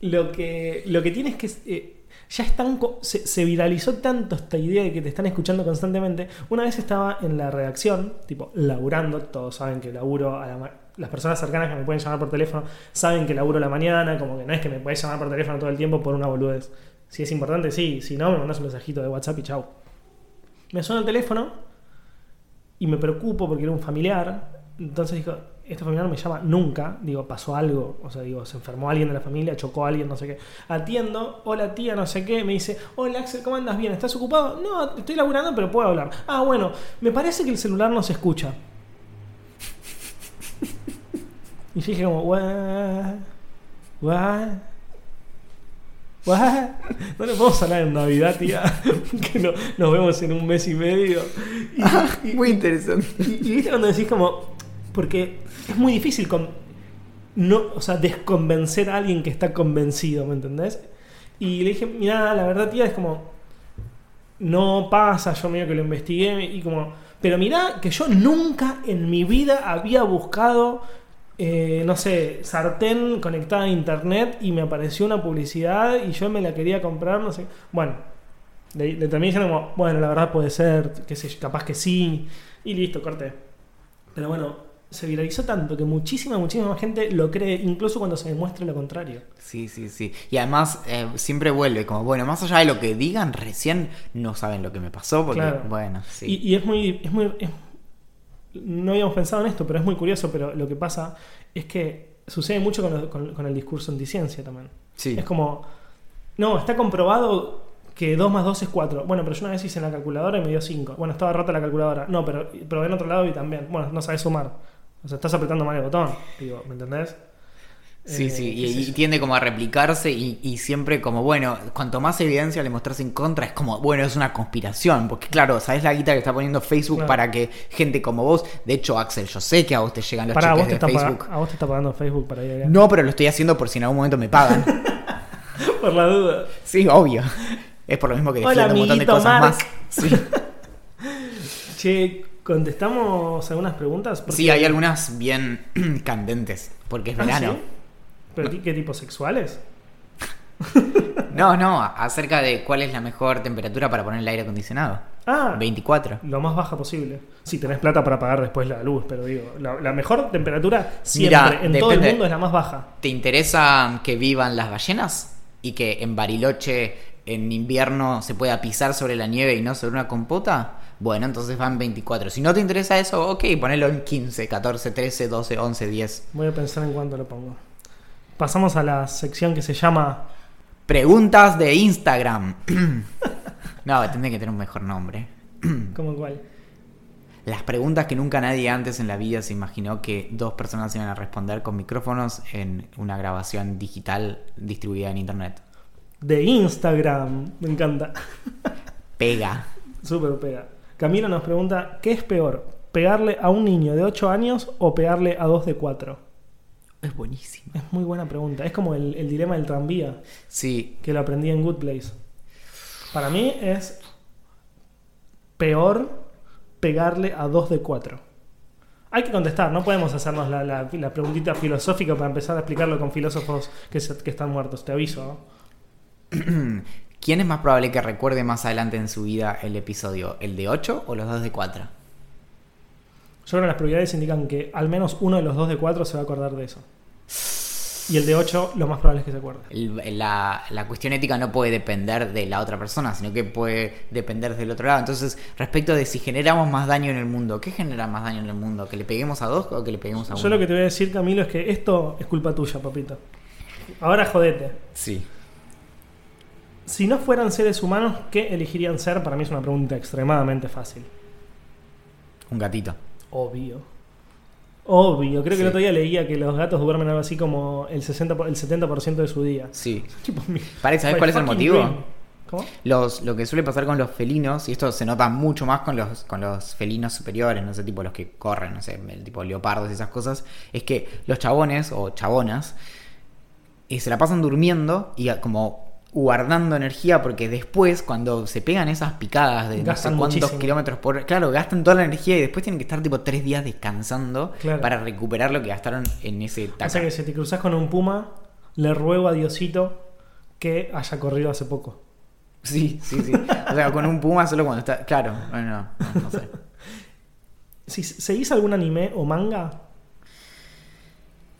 Lo que, lo que tiene es que eh, ya están. Se, se viralizó tanto esta idea de que te están escuchando constantemente. Una vez estaba en la redacción, tipo, laburando. Todos saben que laburo a la Las personas cercanas que me pueden llamar por teléfono saben que laburo la mañana. Como que no es que me puedes llamar por teléfono todo el tiempo por una boludez. Si es importante, sí. Si no, me mandas un mensajito de WhatsApp y chau. Me suena el teléfono y me preocupo porque era un familiar. Entonces dijo, este familiar me llama nunca, digo, pasó algo, o sea, digo, se enfermó alguien de la familia, chocó a alguien, no sé qué. Atiendo, hola tía, no sé qué, me dice, hola Axel, ¿cómo andas bien? ¿Estás ocupado? No, estoy laburando, pero puedo hablar. Ah, bueno, me parece que el celular no se escucha. y yo dije como, what? What? What? No le podemos hablar en Navidad, tía, (laughs) que no- nos vemos en un mes y medio. Y- y- Muy interesante. y, y viste cuando decís como. Porque es muy difícil con. No, o sea, desconvencer a alguien que está convencido, ¿me entendés? Y le dije, mira, la verdad, tía, es como. No pasa, yo medio que lo investigué y como. Pero mirá que yo nunca en mi vida había buscado. eh, no sé, sartén conectada a internet y me apareció una publicidad y yo me la quería comprar, no sé. Bueno, le, le terminé diciendo como, bueno, la verdad puede ser, que sé, capaz que sí, y listo, corté. Pero bueno, se viralizó tanto que muchísima, muchísima gente lo cree, incluso cuando se demuestre lo contrario. Sí, sí, sí. Y además eh, siempre vuelve como, bueno, más allá de lo que digan, recién no saben lo que me pasó, porque, Claro. bueno, sí. Y, y es muy. Es muy es- no habíamos pensado en esto, pero es muy curioso. Pero lo que pasa es que sucede mucho con, lo- con- con el discurso anticiencia también. sí. Es como. No, está comprobado que 2 más 2 es 4. Bueno, pero yo una vez hice en la calculadora y me dio 5. Bueno, estaba rota la calculadora. No, pero probé en otro lado y también. Bueno, no sabes sumar. O sea, estás apretando mal el botón. Digo, ¿me entendés? Sí, Eh, sí, y, tiende como a replicarse y, y siempre como, bueno, cuanto más evidencia le mostrás en contra, es como, bueno, es una conspiración, porque claro, ¿sabes la guita que está poniendo Facebook Claro. para que gente como vos, de hecho, Axel, yo sé que a vos te llegan los Pará, ¿a vos, cheques te de está Facebook. paga- ¿a vos te está pagando Facebook para ir allá? No, pero lo estoy haciendo por si en algún momento me pagan. (laughs) Por la duda. sí, obvio. Es por lo mismo que defiendo un montón de cosas Mark. más. Sí. (laughs) Che, ¿contestamos algunas preguntas? Porque- Sí, hay algunas bien (clears throat) candentes, porque es Ah, verano. ¿sí? ¿Pero qué tipo sexuales? (laughs) No, no, acerca de cuál es la mejor temperatura para poner el aire acondicionado. Ah, 24. lo más baja posible. Si tenés plata para pagar después la luz, pero digo, la, la mejor temperatura siempre Mira, en todo el mundo es la más baja. ¿Te interesa que vivan las ballenas? Y que en Bariloche en invierno se pueda pisar sobre la nieve y no sobre una compota? Bueno, entonces van 24. Si no te interesa eso, ok, ponelo en 15, 14, 13, 12, 11, 10. Voy a pensar en cuánto lo pongo. Pasamos a la sección que se llama Preguntas de Instagram. (clears throat) no, tendría que tener un mejor nombre. (clears throat) ¿Cómo cuál? Las preguntas que nunca nadie antes en la vida se imaginó que dos personas iban a responder con micrófonos en una grabación digital distribuida en internet. De Instagram. Me encanta. Pega. Súper pega. Camilo nos pregunta, ¿qué es peor? ¿Pegarle a un niño de 8 años o pegarle a dos de 4? Es buenísimo. Es muy buena pregunta. Es como el, el dilema del tranvía, Sí, que lo aprendí en Good Place. Para mí es peor pegarle a dos de 4. Hay que contestar, no podemos hacernos la, la- la preguntita filosófica para empezar a explicarlo con filósofos que, se- que están muertos. Te aviso. ¿no? (clears throat) (clears throat) ¿Quién es más probable que recuerde más adelante en su vida el episodio? ¿El de 8 o los dos de 4? Yo creo que las probabilidades indican que al menos uno de los dos de 4 se va a acordar de eso. Y el de 8 lo más probable es que se acuerde. La, la cuestión ética no puede depender de la otra persona, sino que puede depender del otro lado. Entonces, respecto de si generamos más daño en el mundo, ¿qué genera más daño en el mundo? ¿Que le peguemos a dos o que le peguemos a uno? Yo lo que te voy a decir, Camilo, es que esto es culpa tuya, papito. Ahora jodete. Sí. Si no fueran seres humanos, ¿qué elegirían ser? Para mí es una pregunta extremadamente fácil. Un gatito. Obvio. Obvio. Creo que Sí. el otro día leía que los gatos duermen algo así como el, 60, por- el 70% de su día. Sí. (laughs) Tipo, Parece, ¿sabes cuál es el motivo? dream. ¿Cómo? Los, lo que suele pasar con los felinos, y esto se nota mucho más con los, con los felinos superiores, no sé, tipo los que corren, no sé, el tipo leopardos y esas cosas, es que los chabones o chabonas eh, se la pasan durmiendo y como guardando energía porque después cuando se pegan esas picadas de Gastan no sé cuántos muchísimo. kilómetros por hora, claro, gastan toda la energía y después tienen que estar tipo tres días descansando Claro. para recuperar lo que gastaron en ese O taca. sea que si te cruzas con un puma, le ruego a Diosito que haya corrido hace poco. Sí, sí, sí. O sea, con un puma solo cuando está... Claro, bueno, no, no sé. (laughs) Si seguís algún anime o manga,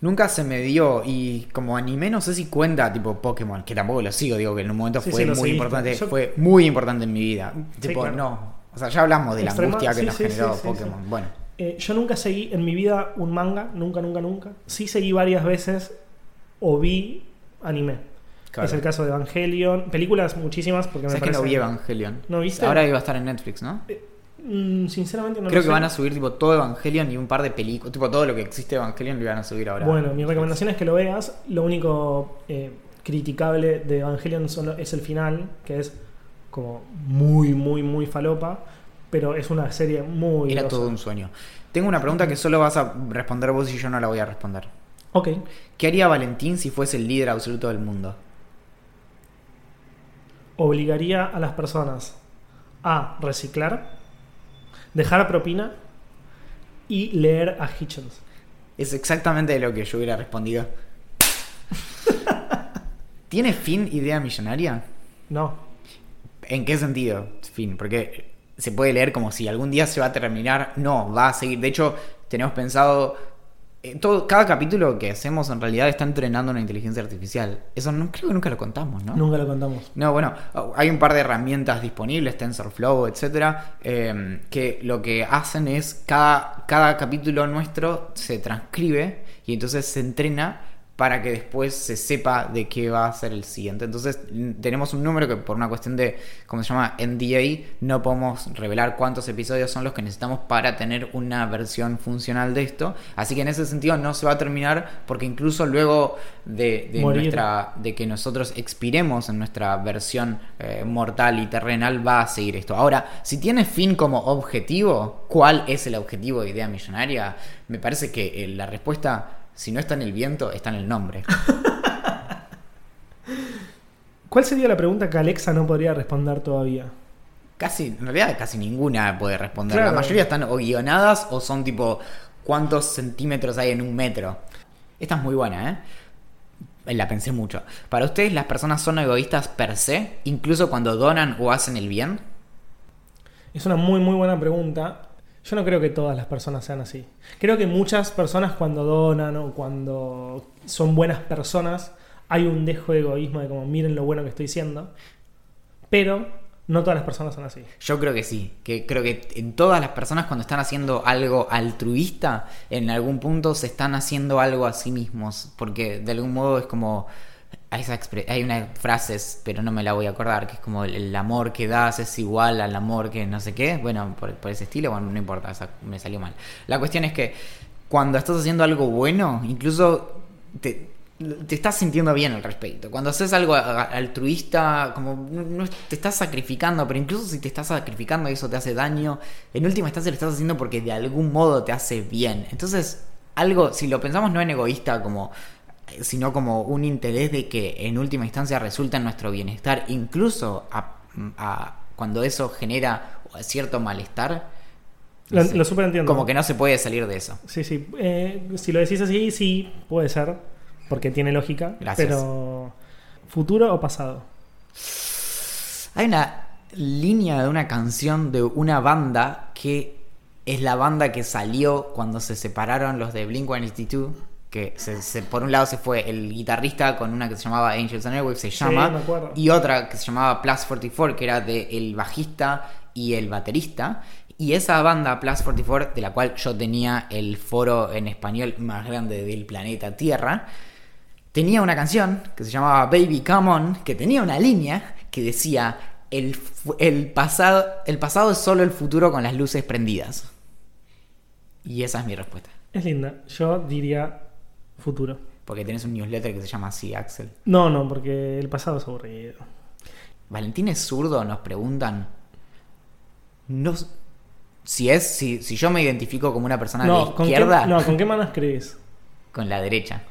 Nunca se me dio y como anime no sé si cuenta tipo Pokémon, que tampoco lo sigo, digo que en un momento Sí, fue sí, muy importante, Yo- fue muy importante en mi vida. Sí, tipo, claro. no. O sea, ya hablamos de la Extrema- angustia que nos generó Pokémon. Bueno, Eh, yo nunca seguí en mi vida un manga, nunca, nunca, nunca. Sí seguí varias veces o vi anime. Claro. Es el caso de Evangelion. Películas muchísimas porque me ¿Sabes que parece... no vi Evangelion? ¿No viste? Ahora iba a estar en Netflix, ¿no? Mm, sinceramente no Creo lo que sé. van a subir tipo todo Evangelion y un par de películas. Tipo todo lo que existe de Evangelion lo iban a subir ahora. Bueno, mi recomendación es que lo veas. Lo único eh, criticable de Evangelion solo es el final, que es como muy, muy, muy falopa. Pero es una serie muy. Era grosa. todo un sueño. Tengo una pregunta que solo vas a responder vos y yo no la voy a responder. Ok. ¿Qué haría Valentín si fuese el líder absoluto del mundo? Obligaría a las personas a reciclar, dejar propina y leer a Hitchens. Es exactamente lo que yo hubiera respondido. (laughs) ¿Tiene fin idea millonaria? No. ¿En qué sentido? Fin, porque se puede leer como si algún día se va a terminar. No, va a seguir. De hecho, tenemos pensado. Eh, todo, cada capítulo que hacemos en realidad está entrenando una inteligencia artificial. Eso no creo que nunca lo contamos, ¿no? Nunca lo contamos. No, bueno, hay un par de herramientas disponibles, TensorFlow, etcétera, eh, que lo que hacen es cada, cada capítulo nuestro se transcribe y entonces se entrena para que después se sepa de qué va a ser el siguiente. Entonces tenemos un número que por una cuestión de, ¿cómo se llama? NDA, no podemos revelar cuántos episodios son los que necesitamos para tener una versión funcional de esto. Así que en ese sentido no se va a terminar porque incluso luego de, nuestra de que nosotros expiremos en nuestra versión eh, mortal y terrenal va a seguir esto. Ahora, si tiene fin como objetivo, ¿cuál es el objetivo de Idea Millonaria? Me parece que eh, la respuesta, si no está en el viento, está en el nombre. (laughs) ¿Cuál sería la pregunta que Alexa no podría responder todavía? Casi, en realidad casi ninguna puede responder. Claro. La mayoría están o guionadas o son tipo cuántos centímetros hay en un metro. Esta es muy buena, ¿eh? La pensé mucho. Para ustedes, ¿las personas son egoístas per se? Incluso cuando donan o hacen el bien. Es una muy, muy buena pregunta. Yo no creo que todas las personas sean así. Creo que muchas personas cuando donan o cuando son buenas personas, hay un dejo de egoísmo de como miren lo bueno que estoy siendo. Pero no todas las personas son así. Yo creo que sí, que creo que en todas las personas cuando están haciendo algo altruista, en algún punto se están haciendo algo a sí mismos, porque de algún modo es como hay, esa hay una frase, pero no me la voy a acordar, que es como el, amor que das es igual al amor que no sé qué, bueno, por, ese estilo, bueno, no importa, me salió mal. La cuestión es que cuando estás haciendo algo bueno, incluso te, estás sintiendo bien al respecto. Cuando haces algo altruista, como no te estás sacrificando, pero incluso si te estás sacrificando y eso te hace daño, en última instancia lo estás haciendo porque de algún modo te hace bien. Entonces, algo, si lo pensamos no en egoísta como sino como un interés de que en última instancia resulta en nuestro bienestar, incluso a- a- cuando eso genera cierto malestar, Lo, sé, lo super entiendo. como que no se puede salir de eso. Sí, sí. Eh, si lo decís así, sí, puede ser. Porque tiene lógica. Gracias. Pero. ¿Futuro o pasado? Hay una línea de una canción de una banda que es la banda que salió cuando se separaron los de Blink 182. Que se- se- por un lado se fue el guitarrista con una que se llamaba Angels and Airwaves, se llama. me acuerdo. y otra que se llamaba Plus 44, que era de el bajista y el baterista. Y esa banda, Plus 44, de la cual yo tenía el foro en español más grande del planeta Tierra, tenía una canción que se llamaba Baby Come On, que tenía una línea que decía, el, pasado, el pasado es solo el futuro con las luces prendidas. Y esa es mi respuesta. Es linda. Yo diría futuro. Porque tenés un newsletter que se llama así, Axel. No, no, porque el pasado es aburrido. Valentín es zurdo, nos preguntan. No, si es, si, si yo me identifico como una persona No, de ¿con qué, izquierda, no, ¿con qué mano escribís? (laughs) con la derecha.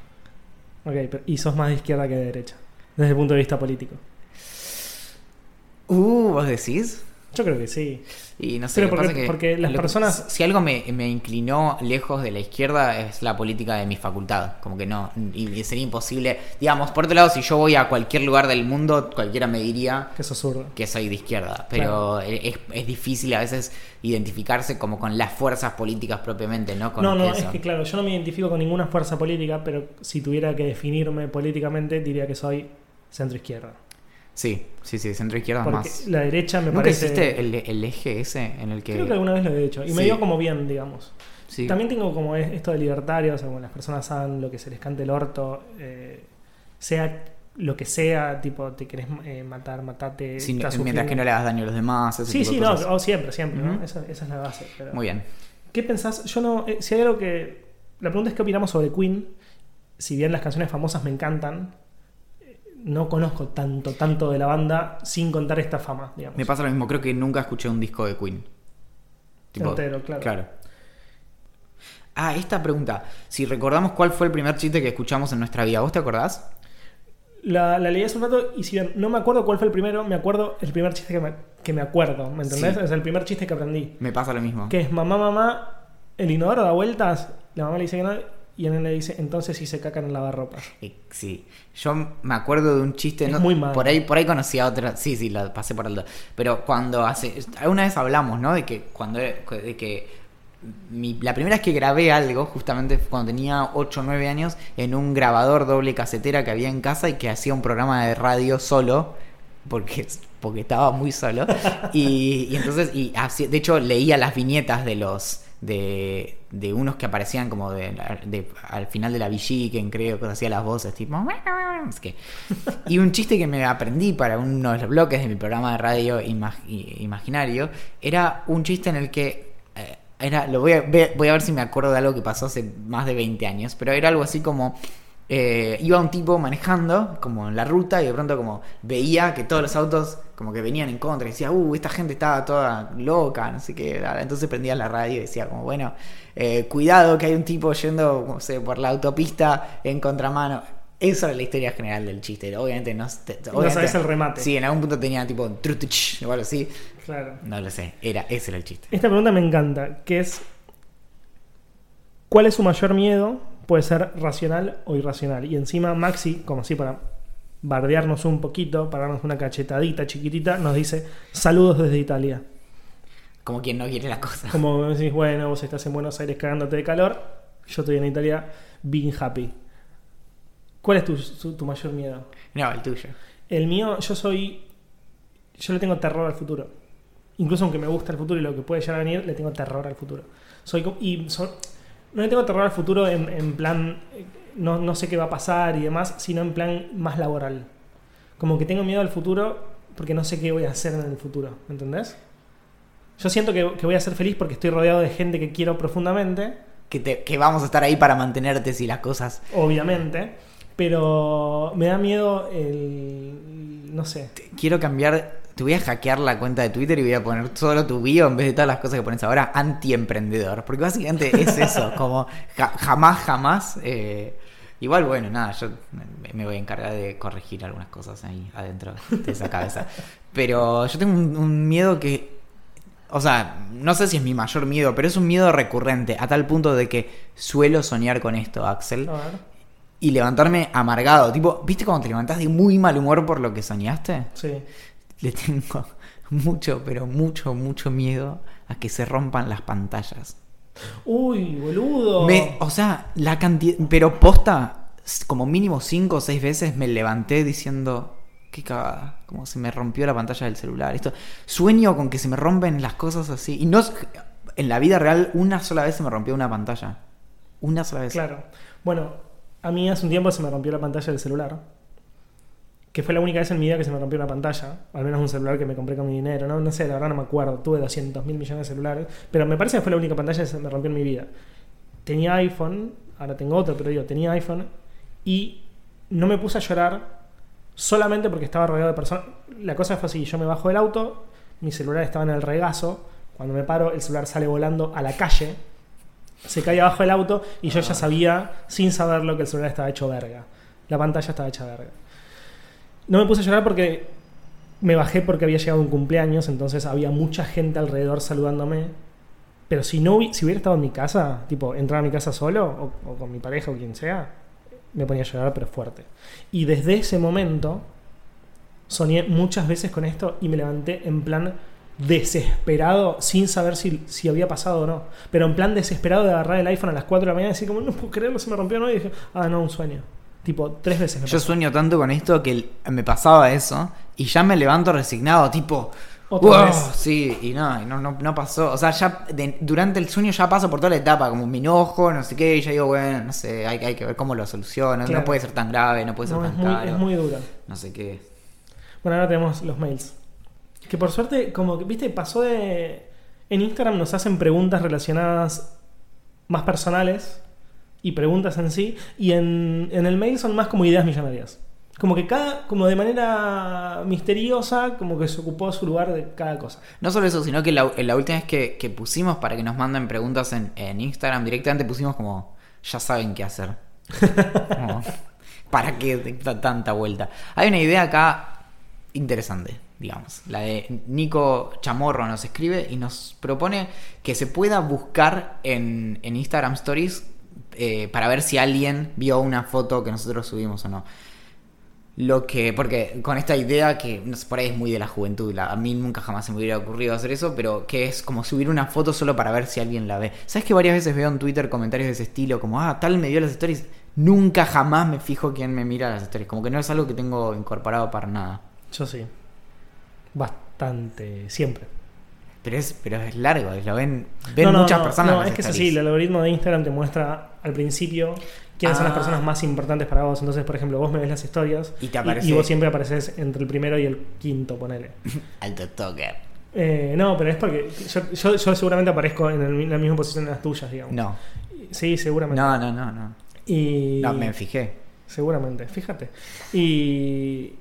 Ok, pero- y sos más de izquierda que de derecha. Desde el punto de vista político. Uh, ¿vos decís? Yo creo que sí. Y no sé, Pero porque- pasa es que porque las que- personas- Si algo me, me inclinó lejos de la izquierda es la política de mi facultad. Como que no, y, sería imposible. Digamos, por otro lado, si yo voy a cualquier lugar del mundo, cualquiera me diría Que zurdo. que soy de izquierda. Pero es, es difícil a veces identificarse como con las fuerzas políticas propiamente, ¿no? Con No, no, eso. es que claro, yo no me identifico con ninguna fuerza política, pero si tuviera que definirme políticamente, diría que soy centro izquierda. Sí, sí, sí, centro izquierda Porque más. la derecha me ¿Nunca parece. hiciste el, el eje ese en el que. Creo que alguna vez lo he hecho. Y me dio como bien, digamos. sí. También tengo como es- esto de libertarios, como las personas hagan lo que se les cante el orto, eh, sea lo que sea, tipo, te querés eh, matar, matate. Sí, mientras sufriendo. que no le hagas daño a los demás. ese Sí, tipo sí, de no, oh, siempre, siempre, ¿no? Esa, esa es la base. pero- Muy bien. ¿Qué pensás? Yo no. eh, si hay algo que. La pregunta es: ¿qué opinamos sobre Queen? Si bien las canciones famosas me encantan, no conozco tanto, tanto de la banda sin contar esta fama, digamos. Me pasa lo mismo, creo que nunca escuché un disco de Queen. Entero, claro. Ah, esta pregunta. Si recordamos cuál fue el primer chiste que escuchamos en nuestra vida, ¿vos te acordás? La, la leí hace un rato y si bien no me acuerdo cuál fue el primero, me acuerdo el primer chiste que me, que me acuerdo, ¿me entendés? Sí. Es el primer chiste que aprendí. Me pasa lo mismo. Que es mamá, mamá, el inodoro da vueltas, la mamá le dice que no, y él le dice, entonces sí se cacan en lavarropas. Eh, Sí, yo me acuerdo de un chiste, Es no, muy malo. por ahí por ahí conocí a otra, sí, sí, la pasé por alto, pero cuando hace, alguna vez hablamos, ¿no? De que cuando, de que mi- la primera vez que grabé algo, justamente cuando tenía 8 o 9 años, en un grabador doble casetera que había en casa y que hacía un programa de radio solo, porque, porque estaba muy solo, (laughs) y, y entonces, y así- de hecho leía las viñetas de los... De, de unos que aparecían como de, de- al final de la Villiquen, creo, que hacía las voces tipo. Es que, (laughs) y un chiste que me aprendí para uno de los bloques de mi programa de radio imag- imaginario era un chiste en el que eh, era lo voy a, voy a ver si me acuerdo de algo que pasó hace más de 20 años, pero era algo así como eh, iba un tipo manejando como en la ruta y de pronto como veía que todos los autos como que venían en contra y decía, uh, esta gente estaba toda loca, no sé qué, entonces prendía la radio y decía como, bueno, eh, cuidado que hay un tipo yendo, no sé, por la autopista en contramano. Eso era la historia general del chiste. Obviamente no, te- No obviamente- sabes el remate. Sí, en algún punto tenía tipo trutuch o algo así. Claro. No lo sé. Era, ese era el chiste. Esta pregunta me encanta, que es ¿cuál es su mayor miedo? Puede ser racional o irracional. Y encima Maxi, como así para bardearnos un poquito, para darnos una cachetadita chiquitita, nos dice saludos desde Italia. Como quien no quiere la cosa. Como decís, bueno, vos estás en Buenos Aires cagándote de calor, yo estoy en Italia being happy. ¿Cuál es tu, tu mayor miedo? No, el tuyo. El mío, yo soy. Yo le tengo terror al futuro. Incluso aunque me gusta el futuro y lo que puede llegar a venir, le tengo terror al futuro. Soy y son- no le tengo terror al futuro en, en plan. No, no sé qué va a pasar y demás, sino en plan más laboral. Como que tengo miedo al futuro porque no sé qué voy a hacer en el futuro. ¿Me entendés? Yo siento que, que voy a ser feliz porque estoy rodeado de gente que quiero profundamente, Que, te- que vamos a estar ahí para mantenerte si las cosas. obviamente. Pero me da miedo el. No sé. Quiero cambiar. Te voy a hackear la cuenta de Twitter y voy a poner solo tu bio en vez de todas las cosas que pones ahora, anti-emprendedor. Porque básicamente es eso, (laughs) como ja- jamás, jamás. eh, igual, bueno, nada, yo me- voy a encargar de corregir algunas cosas ahí adentro de esa cabeza. Pero yo tengo un, un miedo que. O sea, no sé si es mi mayor miedo, pero es un miedo recurrente, a tal punto de que suelo soñar con esto, Axel. A ver. Y levantarme amargado. Tipo, ¿viste cuando te levantás de muy mal humor por lo que soñaste? Sí. Le tengo (laughs) mucho, pero mucho, mucho miedo a que se rompan las pantallas. Uy, boludo. Me- o sea, la cantidad. Pero posta, como mínimo cinco o seis veces me levanté diciendo. Qué cagada. Como se me rompió la pantalla del celular. Esto. Sueño con que se me rompen las cosas así. Y no. s- En la vida real, una sola vez se me rompió una pantalla. Una sola vez. Claro. Bueno, a mí hace un tiempo se me rompió la pantalla del celular. Que fue la única vez en mi vida que se me rompió una pantalla. Al menos un celular que me compré con mi dinero. No, no sé, la verdad no me acuerdo. Tuve 200 mil millones de celulares. Pero me parece que fue la única pantalla que se me rompió en mi vida. Tenía iPhone. Ahora tengo otro, pero digo, tenía iPhone. Y no me puse a llorar solamente porque estaba rodeado de personas. La cosa fue así: yo me bajo del auto. Mi celular estaba en el regazo. Cuando me paro, el celular sale volando a la calle se cae abajo del auto y yo ya sabía, sin saberlo, que el celular estaba hecho verga. La pantalla estaba hecha verga. No me puse a llorar porque me bajé porque había llegado un cumpleaños, entonces había mucha gente alrededor saludándome. Pero si no si hubiera estado en mi casa, tipo, entrar a mi casa solo, o, o con mi pareja o quien sea, me ponía a llorar, pero fuerte. Y desde ese momento soñé muchas veces con esto y me levanté en plan desesperado, sin saber si, si había pasado o no. Pero en plan desesperado de agarrar el iPhone a las 4 de la mañana y decir como, no puedo creerlo, se me rompió, ¿no? Y dije, ah, no, un sueño. Tipo, tres veces me Yo pasó. sueño tanto con esto que me pasaba eso y ya me levanto resignado, tipo, Otra Wow, vez. sí, y no, no, no, no pasó. O sea, ya de- durante el sueño ya paso por toda la etapa, como me enojo, no sé qué, y ya digo, bueno, no sé, hay, hay que ver cómo lo soluciono. Claro. No puede ser tan grave, no puede ser No, es tan muy, caro. es muy dura. No sé qué. Bueno, ahora tenemos los mails. Que por suerte, como que, viste, pasó de. En Instagram nos hacen preguntas relacionadas más personales y preguntas en sí. Y en, en el mail son más como ideas millonarias. Como que cada, como de manera misteriosa, como que se ocupó su lugar de cada cosa. No solo eso, sino que la, la última vez que, que pusimos para que nos manden preguntas en, en Instagram, directamente pusimos como, ya saben qué hacer. (laughs) Como, ¿Para qué da tanta vuelta? Hay una idea acá interesante, digamos. La de Nico Chamorro nos escribe y nos propone que se pueda buscar en, en Instagram Stories eh, para ver si alguien vio una foto que nosotros subimos o no. Lo que, porque con esta idea que por ahí es muy de la juventud, a mí nunca jamás se me hubiera ocurrido hacer eso, pero que es como subir una foto solo para ver si alguien la ve. ¿Sabes que varias veces veo en Twitter comentarios de ese estilo, como, ah, tal me vio las stories? Nunca jamás me fijo quién me mira las stories, como que no es algo que tengo incorporado para nada. Yo sí. Bastante. Siempre. Pero es, pero es largo, lo ven, ven No, no, muchas no, personas. No, es que es así. El algoritmo de Instagram te muestra al principio quiénes son las Ah. personas más importantes para vos. Entonces, por ejemplo, vos me ves las historias Y te aparece- vos siempre apareces entre el primero y el quinto, ponele. (laughs) Alto toker. Eh, no, pero es porque yo, yo- yo seguramente aparezco en, el- en la misma posición de las tuyas, digamos. No, Sí, seguramente. no, no, no, no. Y... No, me fijé. Seguramente, fíjate. Y...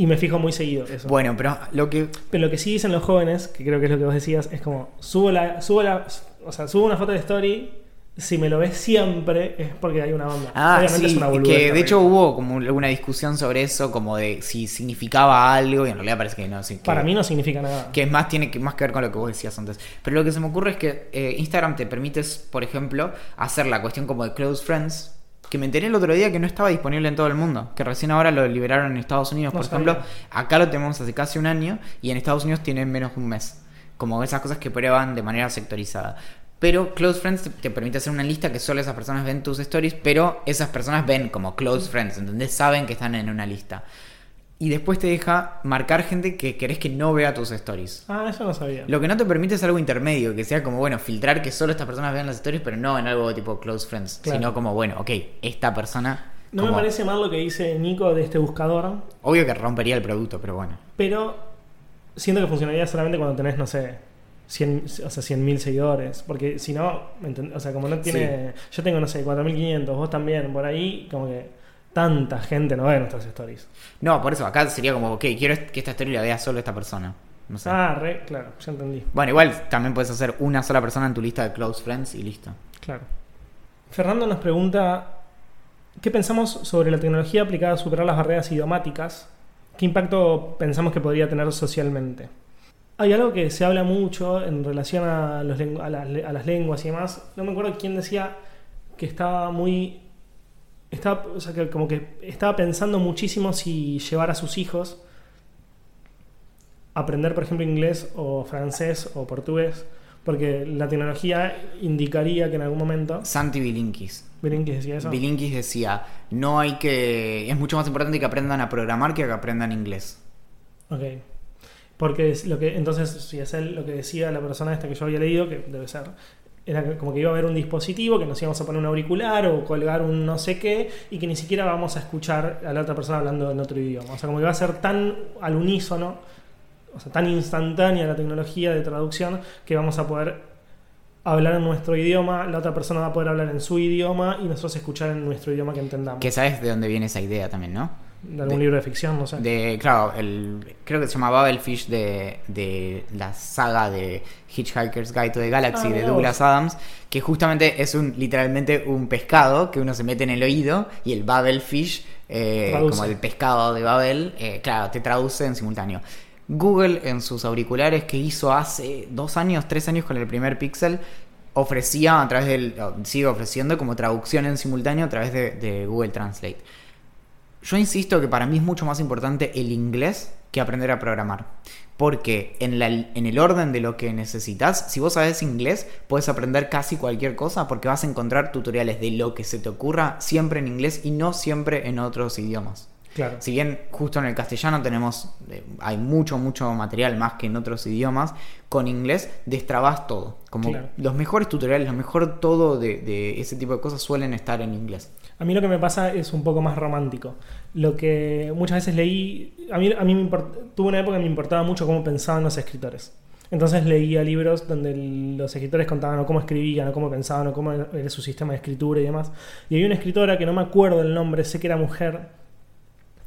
Y me fijo muy seguido eso. Bueno, pero lo que Pero lo que sí dicen los jóvenes, que creo que es lo que vos decías, es como, subo la, subo la, o sea, subo una foto de story, si me lo ves siempre es porque hay una onda. Ah, Obviamente sí, es una boludez que de hecho hubo como alguna discusión sobre eso, como de si significaba algo, y en realidad parece que no. que, Para mí no significa nada. Que es más, tiene que, más que ver con lo que vos decías antes. Pero lo que se me ocurre es que eh, Instagram te permite, por ejemplo, hacer la cuestión como de close friends, que me enteré el otro día que no estaba disponible en todo el mundo, que recién ahora lo liberaron en Estados Unidos, No por sabía. ejemplo. Acá lo tenemos hace casi un año y en Estados Unidos tiene menos de un mes. Como esas cosas que prueban de manera sectorizada. Pero Close Friends te, te permite hacer una lista que solo esas personas ven tus stories, pero esas personas ven como Close Friends, ¿entendés? Saben que están en una lista. Y después te deja marcar gente que querés que no vea tus stories. Ah, eso no sabía. Lo que no te permite es algo intermedio, que sea como, bueno, filtrar que solo estas personas vean las stories, pero no en algo tipo Close Friends, Claro. sino como, bueno, ok, esta persona... No me parece mal lo que dice Nico de este buscador, Obvio que rompería el producto, pero bueno. pero siento que funcionaría solamente cuando tenés, no sé, 100, o sea, 100.000 seguidores. Porque si no, ¿me entend- o sea, como no tiene. Yo tengo, no sé, 4.500, vos también, por ahí, como que tanta gente no ve nuestras stories. No, por eso, acá sería como, ok, quiero que esta story la vea solo esta persona. No sé. Ah, re, claro, ya entendí. Bueno, igual también puedes hacer una sola persona en tu lista de close friends y listo. Claro. Fernando nos pregunta: ¿Qué pensamos sobre la tecnología aplicada a superar las barreras idiomáticas? ¿Qué impacto pensamos que podría tener socialmente? Hay algo que se habla mucho en relación a, los las, a las lenguas y demás. No me acuerdo quién decía que estaba muy. Estaba, o sea, que como que estaba pensando muchísimo si llevar a sus hijos a aprender, por ejemplo, inglés o francés o portugués, porque la tecnología indicaría que en algún momento. Santi Bilinkis. ¿Miren que decía eso? Bilinkis decía, no hay que... Es mucho más importante que aprendan a programar que que aprendan inglés. Ok. Porque es lo que, entonces, si es él lo que decía la persona esta que yo había leído, que debe ser, era como que iba a haber un dispositivo que nos íbamos a poner un auricular o colgar un no sé qué y que ni siquiera vamos a escuchar a la otra persona hablando en otro idioma. O sea, como que va a ser tan al unísono, o sea, tan instantánea la tecnología de traducción que vamos a poder hablar en nuestro idioma, la otra persona va a poder hablar en su idioma y nosotros escuchar en nuestro idioma que entendamos. Que sabes de dónde viene esa idea también, ¿no? De algún de- libro de ficción, no sé. De, claro, el, creo que se llama Babelfish de, de la saga de Hitchhiker's Guide to the Galaxy Ah, de Douglas vos. Adams, que justamente es un literalmente un pescado que uno se mete en el oído y el Babelfish, eh, como el pescado de Babel, eh, claro, te traduce en simultáneo. Google en sus auriculares que hizo hace dos años, tres años con el primer Pixel, ofrecía a través del, sigue ofreciendo como traducción en simultáneo a través de, de Google Translate. Yo insisto que para mí es mucho más importante el inglés que aprender a programar. Porque en, la- en el orden de lo que necesitas, si vos sabes inglés, puedes aprender casi cualquier cosa porque vas a encontrar tutoriales de lo que se te ocurra siempre en inglés y no siempre en otros idiomas. Claro. Si bien justo en el castellano tenemos, eh, hay mucho, mucho material más que en otros idiomas, con inglés destrabas todo. Como Claro. los mejores tutoriales, lo mejor todo de, de ese tipo de cosas suelen estar en inglés. A mí lo que me pasa es un poco más romántico. Lo que muchas veces leí, a mí, a mí me import- tuve una época que me importaba mucho cómo pensaban los escritores. Entonces leía libros donde los escritores contaban cómo escribían, o cómo pensaban, o cómo era su sistema de escritura y demás. Y había una escritora que no me acuerdo el nombre, sé que era mujer,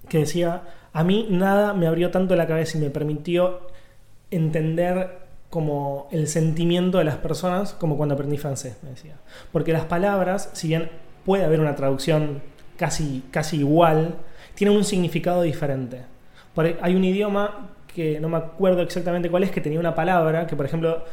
que decía, a mí nada me abrió tanto la cabeza y me permitió entender como el sentimiento de las personas como cuando aprendí francés, me decía. Porque las palabras, si bien puede haber una traducción casi, casi igual, tienen un significado diferente. Hay un idioma que no me acuerdo exactamente cuál es, que tenía una palabra que, por ejemplo,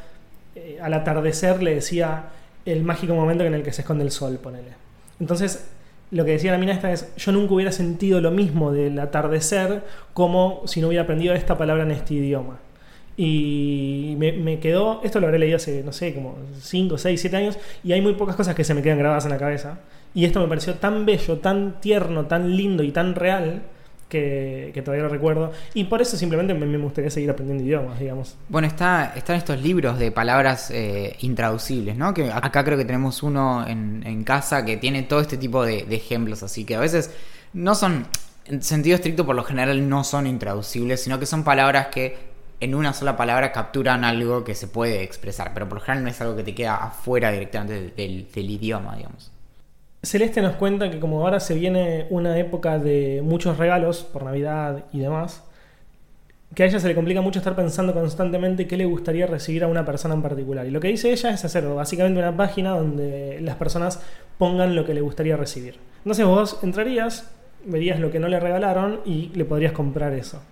eh, al atardecer le decía el mágico momento en el que se esconde el sol, ponele. Entonces, lo que decía la mina esta es, yo nunca hubiera sentido lo mismo del atardecer como si no hubiera aprendido esta palabra en este idioma. Y me, me quedó, esto lo habré leído hace, no sé, como 5, 6, 7 años, y hay muy pocas cosas que se me quedan grabadas en la cabeza. Y esto me pareció tan bello, tan tierno, tan lindo y tan real que, que todavía lo recuerdo. Y por eso simplemente me, me gustaría seguir aprendiendo idiomas, digamos. Bueno, está, están estos libros de palabras eh, intraducibles, ¿no? Que acá creo que tenemos uno en, en casa que tiene todo este tipo de, ejemplos, así que a veces no son, en sentido estricto por lo general no son intraducibles, sino que son palabras que en una sola palabra capturan algo que se puede expresar, pero por lo general no es algo que te queda afuera directamente del, del idioma, digamos. Celeste nos cuenta que como ahora se viene una época de muchos regalos por Navidad y demás, que a ella se le complica mucho estar pensando constantemente qué le gustaría recibir a una persona en particular. Y lo que dice ella es hacer básicamente una página donde las personas pongan lo que le gustaría recibir. Entonces vos entrarías, verías lo que no le regalaron y le podrías comprar eso.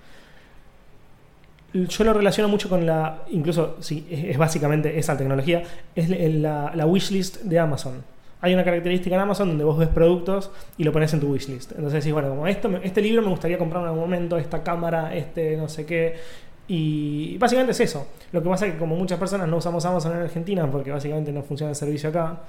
Yo lo relaciono mucho con la, incluso si es, es básicamente esa tecnología, es la wishlist de Amazon. Hay una característica en Amazon donde vos ves productos y lo pones en tu wishlist. Entonces decís, bueno, como esto, este libro me gustaría comprar en algún momento, esta cámara, este no sé qué. Y básicamente es eso. Lo que pasa es que como muchas personas no usamos Amazon en Argentina porque básicamente no funciona el servicio acá,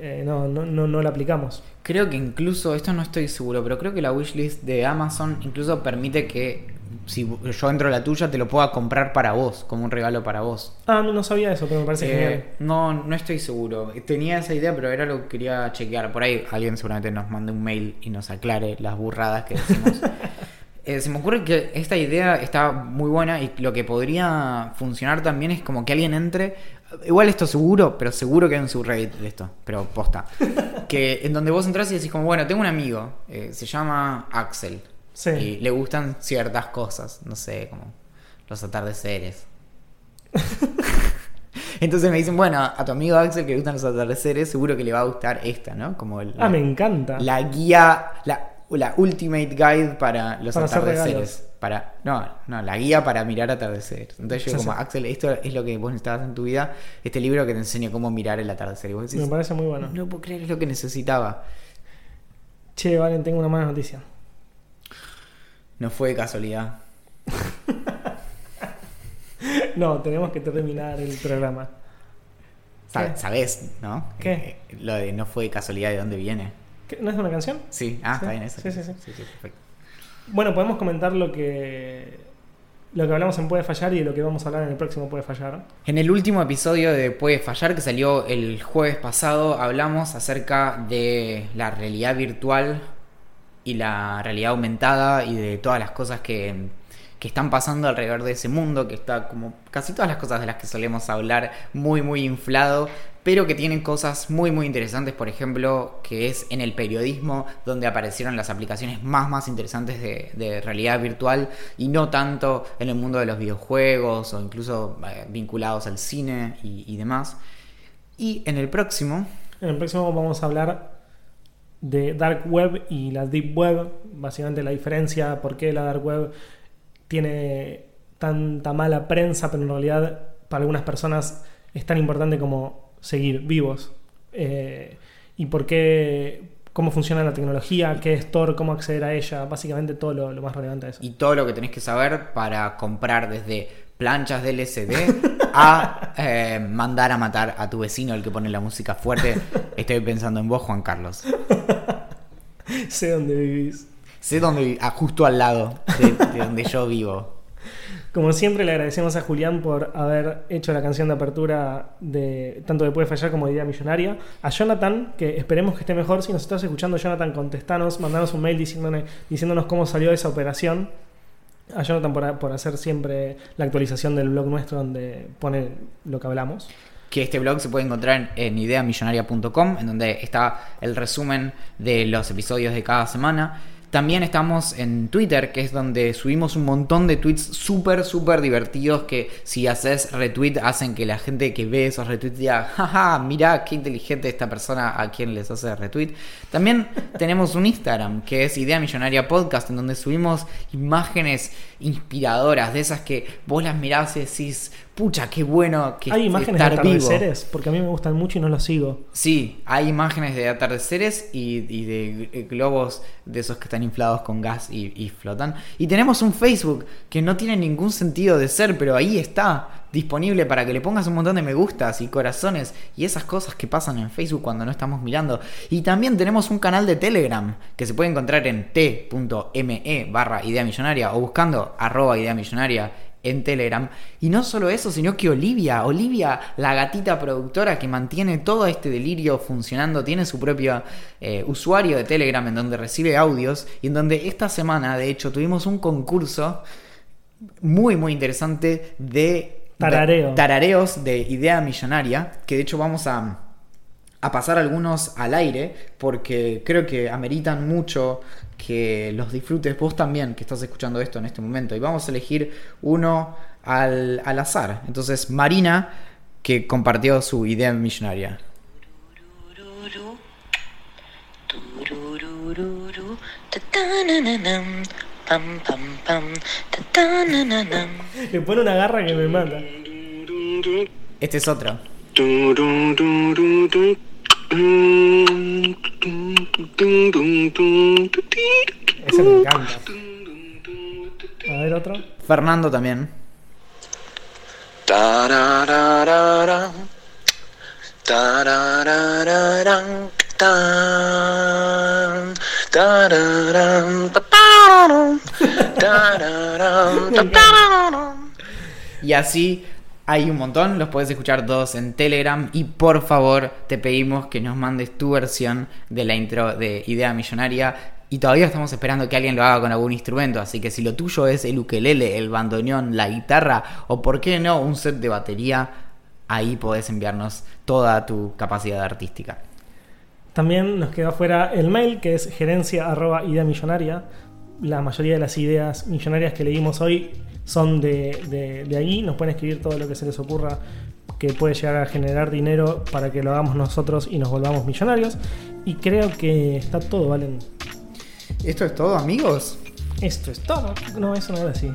eh, no, no, no, no lo aplicamos. Creo que incluso, esto no estoy seguro, pero creo que la wishlist de Amazon incluso permite que si yo entro a la tuya te lo pueda comprar para vos, como un regalo para vos. Ah, no, no sabía eso, pero me parece Eh, genial. no, no estoy seguro. Tenía esa idea, pero era lo que quería chequear. Por ahí alguien seguramente nos mande un mail y nos aclare las burradas que decimos. (laughs) Eh, se me ocurre que esta idea está muy buena y lo que podría funcionar también es como que alguien entre. Igual esto seguro, pero seguro que hay un subreddit de esto, pero posta. (laughs) que en donde vos entras y decís como, bueno, tengo un amigo, eh, se llama Axel. Sí. Y le gustan ciertas cosas, no sé, como los atardeceres. (laughs) Entonces me dicen, bueno, a tu amigo Axel que le gustan los atardeceres, seguro que le va a gustar esta, ¿no? Como el, Ah, me encanta. la guía, la, la ultimate guide para los Para atardeceres. Para, no, no, la guía para mirar atardeceres. Entonces yo Sí, como. Axel, esto es lo que vos necesitabas en tu vida, este libro que te enseña cómo mirar el atardecer. Y vos decís, Me parece muy bueno. no puedo creer, es lo que necesitaba. Che, Valen, tengo una mala noticia. No fue de casualidad. (laughs) No, tenemos que terminar el programa. Sa- ¿Qué? ¿Sabés, no? ¿Qué? Eh, Lo de no fue de casualidad de dónde viene. ¿Qué? ¿No es una canción? Sí, ah, está bien eso. sí, sí, sí. perfecto. Bueno, podemos comentar lo que lo que hablamos en Puede Fallar y de lo que vamos a hablar en el próximo Puede Fallar. En el último episodio de Puede Fallar, que salió el jueves pasado, hablamos acerca de la realidad virtual y la realidad aumentada y de todas las cosas que, que están pasando alrededor de ese mundo, que está como casi todas las cosas de las que solemos hablar muy, muy inflado, pero que tienen cosas muy, muy interesantes, por ejemplo, que es en el periodismo donde aparecieron las aplicaciones más, más interesantes de, realidad virtual y no tanto en el mundo de los videojuegos o incluso eh, vinculados al cine y demás. Y en el próximo, En el próximo vamos a hablar de Dark Web y la Deep Web, básicamente la diferencia, por qué la Dark Web tiene tanta mala prensa, pero en realidad para algunas personas es tan importante como seguir vivos. Eh, y por qué, cómo funciona la tecnología, qué es Tor, cómo acceder a ella, básicamente todo lo, más relevante de eso. y todo lo que tenés que saber para comprar desde planchas de LCD (laughs) a eh, mandar a matar a tu vecino, el que pone la música fuerte. Estoy pensando en vos, Juan Carlos. (laughs) sé dónde vivís. Sé dónde vi- ah, justo al lado de, de donde yo vivo. Como siempre, le agradecemos a Julián por haber hecho la canción de apertura de tanto de Puede Fallar como de Idea Millonaria. A Jonathan, que esperemos que esté mejor. Si nos estás escuchando, Jonathan, contestanos, mandanos un mail diciéndonos, diciéndonos cómo salió esa operación. A Jonathan por, por hacer siempre la actualización del blog nuestro donde pone lo que hablamos. Que este blog se puede encontrar en ideamillonaria.com, en donde está el resumen de los episodios de cada semana. También estamos en Twitter, que es donde subimos un montón de tweets súper, súper divertidos que si haces retweet hacen que la gente que ve esos retweets diga, jaja, mira qué inteligente esta persona a quien les hace retweet. También (laughs) tenemos un Instagram, que es Idea Millonaria Podcast, en donde subimos imágenes inspiradoras, de esas que vos las mirás y decís, pucha, qué bueno que Hay imágenes de vivo. atardeceres, porque a mí me gustan mucho y no los sigo. Sí, hay imágenes de atardeceres y, y de eh, globos de esos que están inflados con gas y, flotan. Y tenemos un Facebook que no tiene ningún sentido de ser, pero ahí está, disponible para que le pongas un montón de me gustas y corazones y esas cosas que pasan en Facebook cuando no estamos mirando. Y también tenemos un canal de Telegram que se puede encontrar en t.me barra idea millonaria o buscando arroba idea millonaria en Telegram. Y no solo eso, sino que Olivia, Olivia, la gatita productora que mantiene todo este delirio funcionando, tiene su propio eh, usuario de Telegram en donde recibe audios y en donde esta semana, de hecho, tuvimos un concurso muy, muy interesante de Tarareo. de tarareos de idea millonaria, que de hecho vamos a, a pasar algunos al aire, porque creo que ameritan mucho que los disfrutes vos también, que estás escuchando esto en este momento. Y vamos a elegir uno al, al azar. Entonces, Marina, que compartió su idea millonaria. (laughs) Le pone una garra que me mata. Este es otro. Ese me encanta. A ver otro. Fernando también. (laughs) Y así hay un montón, los puedes escuchar todos en Telegram y por favor te pedimos que nos mandes tu versión de la intro de Idea Millonaria y todavía estamos esperando que alguien lo haga con algún instrumento, así que si lo tuyo es el ukelele, el bandoneón, la guitarra o por qué no un set de batería, ahí podés enviarnos toda tu capacidad artística. También nos quedó afuera el mail que es gerencia arroba idea millonaria. La mayoría de las ideas millonarias que leímos hoy son de, de, de ahí. Nos pueden escribir todo lo que se les ocurra que puede llegar a generar dinero para que lo hagamos nosotros y nos volvamos millonarios. Y creo que está todo, Valen. ¿Esto es todo amigos? Esto es todo. No, eso no era así.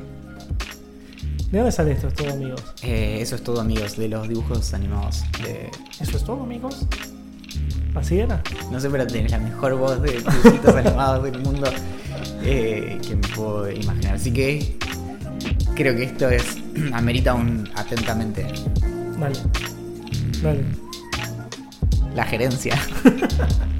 ¿De dónde sale esto? Es todo, amigos. Eh, eso es todo amigos de los dibujos animados. de- ¿Eso es todo, amigos? ¿Así era? No sé, pero tenés la mejor voz de dibujitos (laughs) animados del mundo eh, que me puedo imaginar. Así que creo que esto es (clears throat) amerita un atentamente Dale. Dale. la gerencia. (laughs)